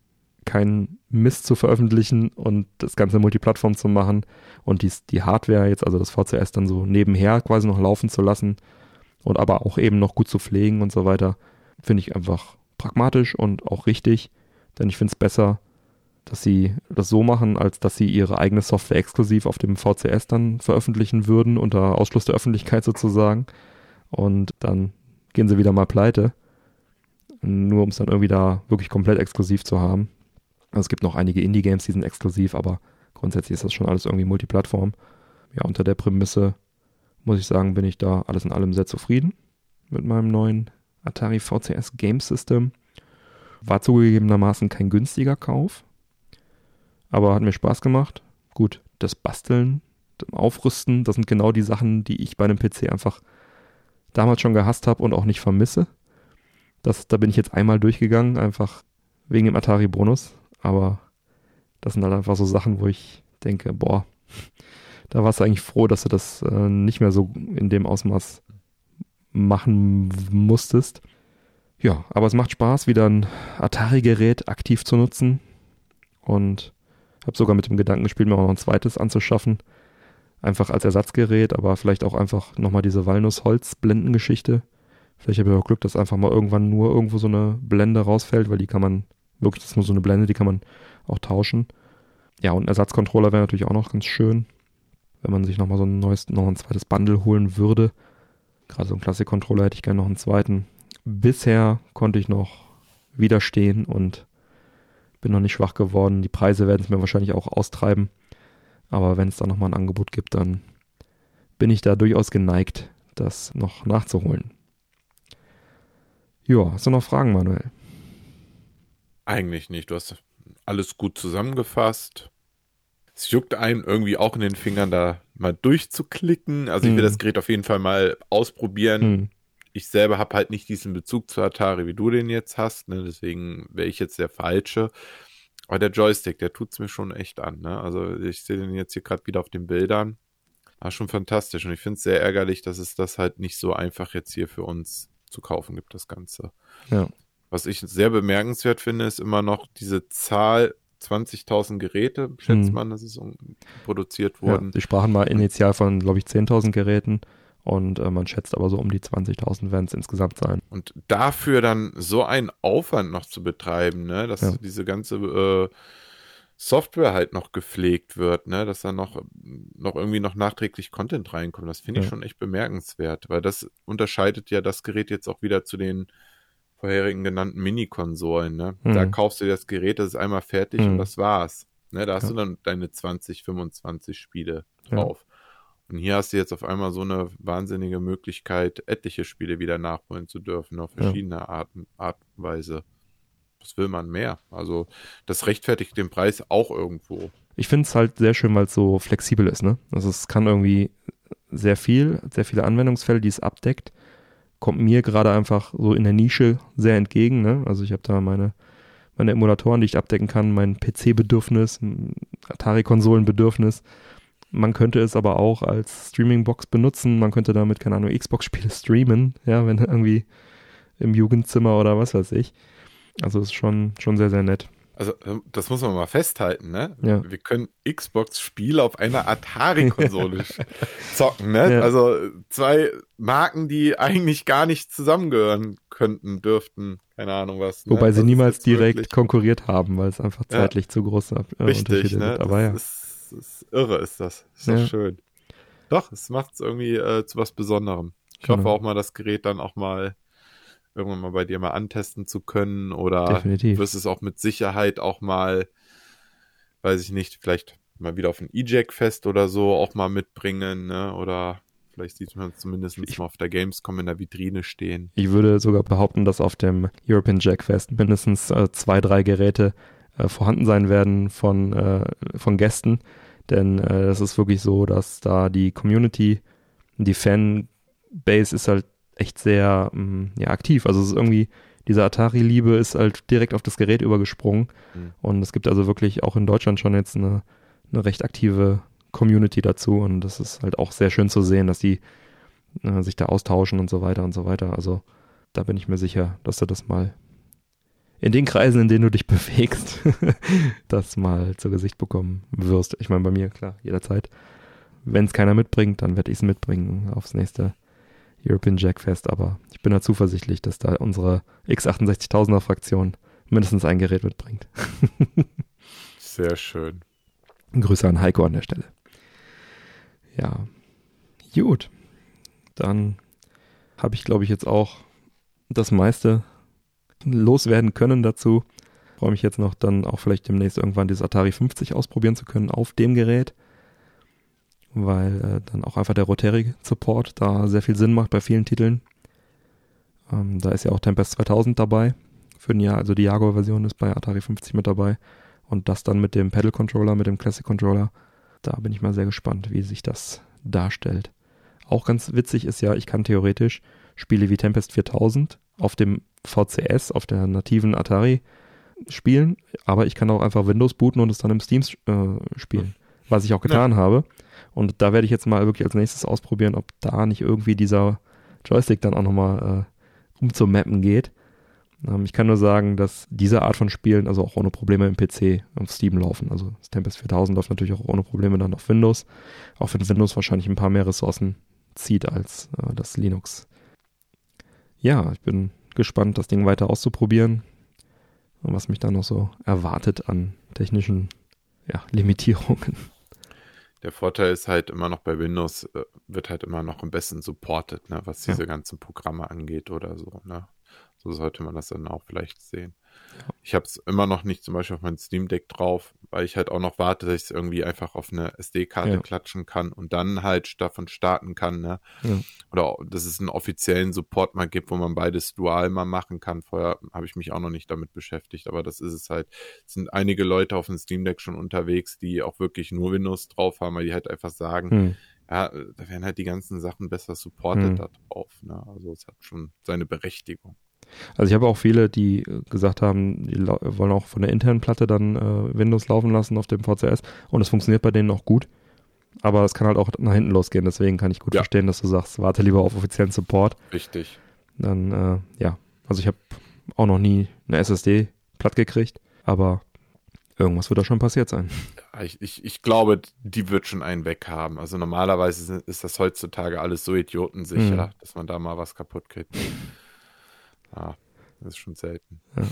keinen Mist zu veröffentlichen und das Ganze Multiplattform zu machen und die, die Hardware jetzt, also das VCS dann so nebenher quasi noch laufen zu lassen und aber auch eben noch gut zu pflegen und so weiter, finde ich einfach pragmatisch und auch richtig. Denn ich finde es besser, dass sie das so machen, als dass sie ihre eigene Software exklusiv auf dem VCS dann veröffentlichen würden, unter Ausschluss der Öffentlichkeit sozusagen. Und dann gehen sie wieder mal pleite. Nur um es dann irgendwie da wirklich komplett exklusiv zu haben. Also es gibt noch einige Indie-Games, die sind exklusiv, aber grundsätzlich ist das schon alles irgendwie Multiplattform. Ja, unter der Prämisse muss ich sagen, bin ich da alles in allem sehr zufrieden mit meinem neuen Atari VCS Game System. War zugegebenermaßen kein günstiger Kauf, aber hat mir Spaß gemacht. Gut, das Basteln, das Aufrüsten, das sind genau die Sachen, die ich bei einem PC einfach damals schon gehasst habe und auch nicht vermisse. Das, da bin ich jetzt einmal durchgegangen, einfach wegen dem Atari-Bonus. Aber das sind halt einfach so Sachen, wo ich denke, boah, <laughs> da warst du eigentlich froh, dass du das äh, nicht mehr so in dem Ausmaß machen musstest. Ja, aber es macht Spaß, wieder ein Atari-Gerät aktiv zu nutzen. Und habe sogar mit dem Gedanken gespielt, mir auch noch ein zweites anzuschaffen. Einfach als Ersatzgerät, aber vielleicht auch einfach nochmal diese Walnuss-Holz-Blendengeschichte. Vielleicht habe ich auch Glück, dass einfach mal irgendwann nur irgendwo so eine Blende rausfällt, weil die kann man, wirklich, das ist nur so eine Blende, die kann man auch tauschen. Ja, und ein Ersatzcontroller wäre natürlich auch noch ganz schön, wenn man sich nochmal so ein neues, noch ein zweites Bundle holen würde. Gerade so ein Classic-Controller hätte ich gerne noch einen zweiten bisher konnte ich noch widerstehen und bin noch nicht schwach geworden. Die Preise werden es mir wahrscheinlich auch austreiben. Aber wenn es da nochmal ein Angebot gibt, dann bin ich da durchaus geneigt, das noch nachzuholen. Ja, hast du noch Fragen, Manuel? Eigentlich nicht. Du hast alles gut zusammengefasst. Es juckt einem irgendwie auch in den Fingern, da mal durchzuklicken. Also ich will hm. das Gerät auf jeden Fall mal ausprobieren. Hm ich selber habe halt nicht diesen Bezug zu Atari, wie du den jetzt hast, ne? deswegen wäre ich jetzt der Falsche. Aber der Joystick, der tut es mir schon echt an. Ne? Also ich sehe den jetzt hier gerade wieder auf den Bildern. War schon fantastisch und ich finde es sehr ärgerlich, dass es das halt nicht so einfach jetzt hier für uns zu kaufen gibt, das Ganze. Ja. Was ich sehr bemerkenswert finde, ist immer noch diese Zahl 20.000 Geräte, schätzt hm. man, dass es produziert wurden. Ja, sie sprachen mal initial von, glaube ich, 10.000 Geräten Und äh, man schätzt aber so um die 20.000 werden es insgesamt sein. Und dafür dann so einen Aufwand noch zu betreiben, ne, dass Ja. diese ganze äh, Software halt noch gepflegt wird, ne, dass da noch, noch irgendwie noch nachträglich Content reinkommt, das finde ich Ja. schon echt bemerkenswert, weil das unterscheidet ja das Gerät jetzt auch wieder zu den vorherigen genannten Mini-Konsolen, ne. Da Mhm. kaufst du das Gerät, das ist einmal fertig Mhm. und das war's. Ne, da hast Ja. du dann deine 20, 25 Spiele drauf. Und hier hast du jetzt auf einmal so eine wahnsinnige Möglichkeit, etliche Spiele wieder nachholen zu dürfen, auf Ja. verschiedene Arten, Art und Weise. Was will man mehr? Also, das rechtfertigt den Preis auch irgendwo. Ich finde es halt sehr schön, weil es so flexibel ist, ne? Also es kann irgendwie sehr viel, sehr viele Anwendungsfälle, die es abdeckt. Kommt mir gerade einfach so in der Nische sehr entgegen, ne? Also ich habe da meine, meine Emulatoren, die ich abdecken kann, mein PC-Bedürfnis, Atari-Konsolen-Bedürfnis. Man könnte es aber auch als Streaming-Box benutzen. Man könnte damit, keine Ahnung, Xbox-Spiele streamen, <laughs> ja, wenn irgendwie im Jugendzimmer oder was weiß ich. Also ist schon, schon sehr, sehr nett. Also, das muss man mal festhalten, ne? Ja. Wir können Xbox-Spiele auf einer Atari-Konsole <laughs> zocken, ne? Ja. Also, zwei Marken, die eigentlich gar nicht zusammengehören könnten, dürften. Keine Ahnung was. Ne? Wobei sie Das ist niemals direkt wirklich- konkurriert haben, weil es einfach Ja. zeitlich zu große äh, Richtig, Unterschiede ne? gibt. Aber ja, das, ist, ist irre, ist das. Ist doch Ja. schön. Doch, es macht es irgendwie äh, zu was Besonderem. Ich Genau. hoffe auch mal, das Gerät dann auch mal irgendwann mal bei dir mal antesten zu können oder Definitiv. wirst es auch mit Sicherheit auch mal, weiß ich nicht, vielleicht mal wieder auf ein E-Jack-Fest oder so auch mal mitbringen, ne? Oder vielleicht sieht man es zumindest Ich- mal auf der Gamescom in der Vitrine stehen. ich würde sogar behaupten, dass auf dem European Jack Fest mindestens äh, zwei, drei Geräte äh, vorhanden sein werden von, äh, von Gästen. Denn äh, es ist wirklich so, dass da die Community, die Fanbase ist halt echt sehr mh, ja, aktiv. Also es ist irgendwie, diese Atari-Liebe ist halt direkt auf das Gerät übergesprungen. Mhm. Und es gibt also wirklich auch in Deutschland schon jetzt eine, eine recht aktive Community dazu. Und das ist halt auch sehr schön zu sehen, dass die äh, sich da austauschen und so weiter und so weiter. Also da bin ich mir sicher, dass du das mal in den Kreisen, in denen du dich <laughs> bewegst, das mal zu Gesicht bekommen wirst. Ich meine, bei mir, klar, jederzeit. Wenn es keiner mitbringt, dann werde ich es mitbringen aufs nächste European Jack Fest. Aber ich bin da zuversichtlich, dass da unsere X68000er Fraktion mindestens ein Gerät mitbringt. <laughs> Sehr schön. Grüße an Heiko an der Stelle. Ja, gut. Dann habe ich, glaube ich, jetzt auch das meiste loswerden können dazu. Freue mich jetzt noch dann auch vielleicht demnächst irgendwann dieses Atari 50 ausprobieren zu können auf dem Gerät, weil äh, dann auch einfach der Rotary-Support da sehr viel Sinn macht bei vielen Titeln. Ähm, da ist ja auch Tempest 2000 dabei für ein Jahr, also die Jaguar-Version ist bei Atari 50 mit dabei. Und das dann mit dem Pedal-Controller, mit dem Classic-Controller. Da bin ich mal sehr gespannt, wie sich das darstellt. Auch ganz witzig ist ja, ich kann theoretisch Spiele wie Tempest 4000 auf dem VCS, auf der nativen Atari spielen, aber ich kann auch einfach Windows booten und es dann im Steam äh, spielen, was ich auch getan habe. Und da werde ich jetzt mal wirklich als nächstes ausprobieren, ob da nicht irgendwie dieser Joystick dann auch nochmal äh, umzumappen geht. Ähm, ich kann nur sagen, dass diese Art von Spielen also auch ohne Probleme im PC auf Steam laufen. Also das Tempest 4000 läuft natürlich auch ohne Probleme dann auf Windows, auch wenn Windows wahrscheinlich ein paar mehr Ressourcen zieht als äh, das Linux. Ja, ich bin gespannt, das Ding weiter auszuprobieren und was mich da noch so erwartet an technischen ja, Limitierungen. Der Vorteil ist halt immer noch bei Windows, äh, wird halt immer noch am besten supported, ne, was diese Ja. ganzen Programme angeht oder so, ne. So sollte man das dann auch vielleicht sehen. Ich habe es immer noch nicht zum Beispiel auf mein Steam Deck drauf, weil ich halt auch noch warte, dass ich es irgendwie einfach auf eine SD-Karte Ja. klatschen kann und dann halt davon starten kann, ne? Ja. Oder dass es einen offiziellen Support mal gibt, wo man beides dual mal machen kann. Vorher habe ich mich auch noch nicht damit beschäftigt, aber das ist es halt. Es sind einige Leute auf dem Steam Deck schon unterwegs, die auch wirklich nur Windows drauf haben, weil die halt einfach sagen, Hm. ja, äh, da werden halt die ganzen Sachen besser supported Hm. da drauf. Ne? Also es hat schon seine Berechtigung. Also ich habe auch viele, die gesagt haben, die wollen auch von der internen Platte dann äh, Windows laufen lassen auf dem VCS und es funktioniert bei denen auch gut. Aber es kann halt auch nach hinten losgehen, deswegen kann ich gut Ja. verstehen, dass du sagst, warte lieber auf offiziellen Support. Richtig. Dann, äh, ja, also ich habe auch noch nie eine SSD platt gekriegt, aber Irgendwas wird da schon passiert sein. Ich, ich, ich glaube, die wird schon einen weg haben. Also normalerweise ist das heutzutage alles so idiotensicher, mhm. dass man da mal was kaputt kriegt. Ja, das ist schon selten. Ja.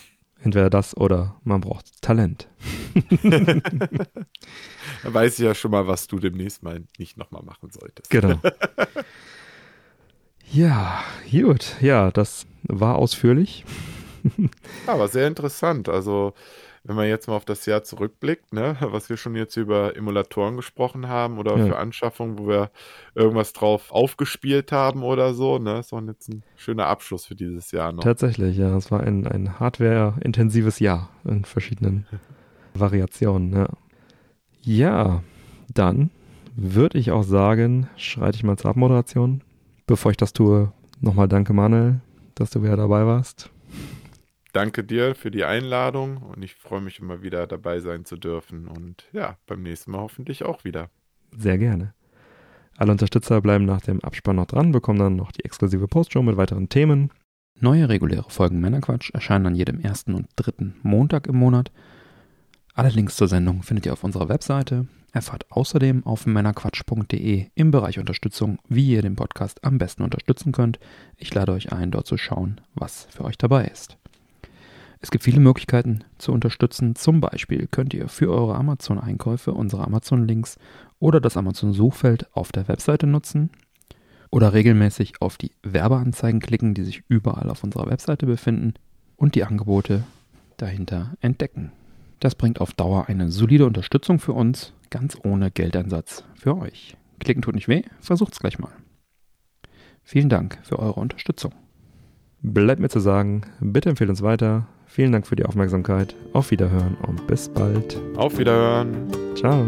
Entweder das oder man braucht Talent. <laughs> da weiß ich ja schon mal, was du demnächst mal nicht nochmal machen solltest. Genau. <laughs> ja, gut. Ja, das war ausführlich. aber sehr interessant. Also wenn man jetzt mal auf das Jahr zurückblickt, ne, <laughs> was wir schon jetzt über Emulatoren gesprochen haben oder ja. für Anschaffungen, wo wir irgendwas drauf aufgespielt haben oder so, ne, das war jetzt ein schöner Abschluss für dieses Jahr noch. Tatsächlich, ja, es war ein, ein hardware-intensives Jahr in verschiedenen <laughs> Variationen, ja. Ja, dann würde ich auch sagen, schreite ich mal zur Abmoderation. Bevor ich das tue, nochmal danke Manuel, dass du wieder dabei warst danke dir für die Einladung und ich freue mich immer wieder dabei sein zu dürfen und ja, beim nächsten Mal hoffentlich auch wieder. Sehr gerne. Alle Unterstützer bleiben nach dem Abspann noch dran, bekommen dann noch die exklusive Postshow mit weiteren Themen. Neue reguläre Folgen Männerquatsch erscheinen an jedem ersten und dritten Montag im Monat. Alle Links zur Sendung findet ihr auf unserer Webseite. Erfahrt außerdem auf männerquatsch.de im Bereich Unterstützung, wie ihr den Podcast am besten unterstützen könnt. Ich lade euch ein, dort zu schauen, was für euch dabei ist. Es gibt viele Möglichkeiten zu unterstützen. Zum Beispiel könnt ihr für eure Amazon-Einkäufe unsere Amazon-Links oder das Amazon-Suchfeld auf der Webseite nutzen oder regelmäßig auf die Werbeanzeigen klicken, die sich überall auf unserer Webseite befinden und die Angebote dahinter entdecken. Das bringt auf Dauer eine solide Unterstützung für uns, ganz ohne Geldeinsatz für euch. Klicken tut nicht weh, versucht's gleich mal. Vielen Dank für eure Unterstützung. Bleibt mir zu sagen, bitte empfehlt uns weiter, Vielen Dank für die Aufmerksamkeit. Auf Wiederhören und bis bald. Auf Wiederhören. Ciao.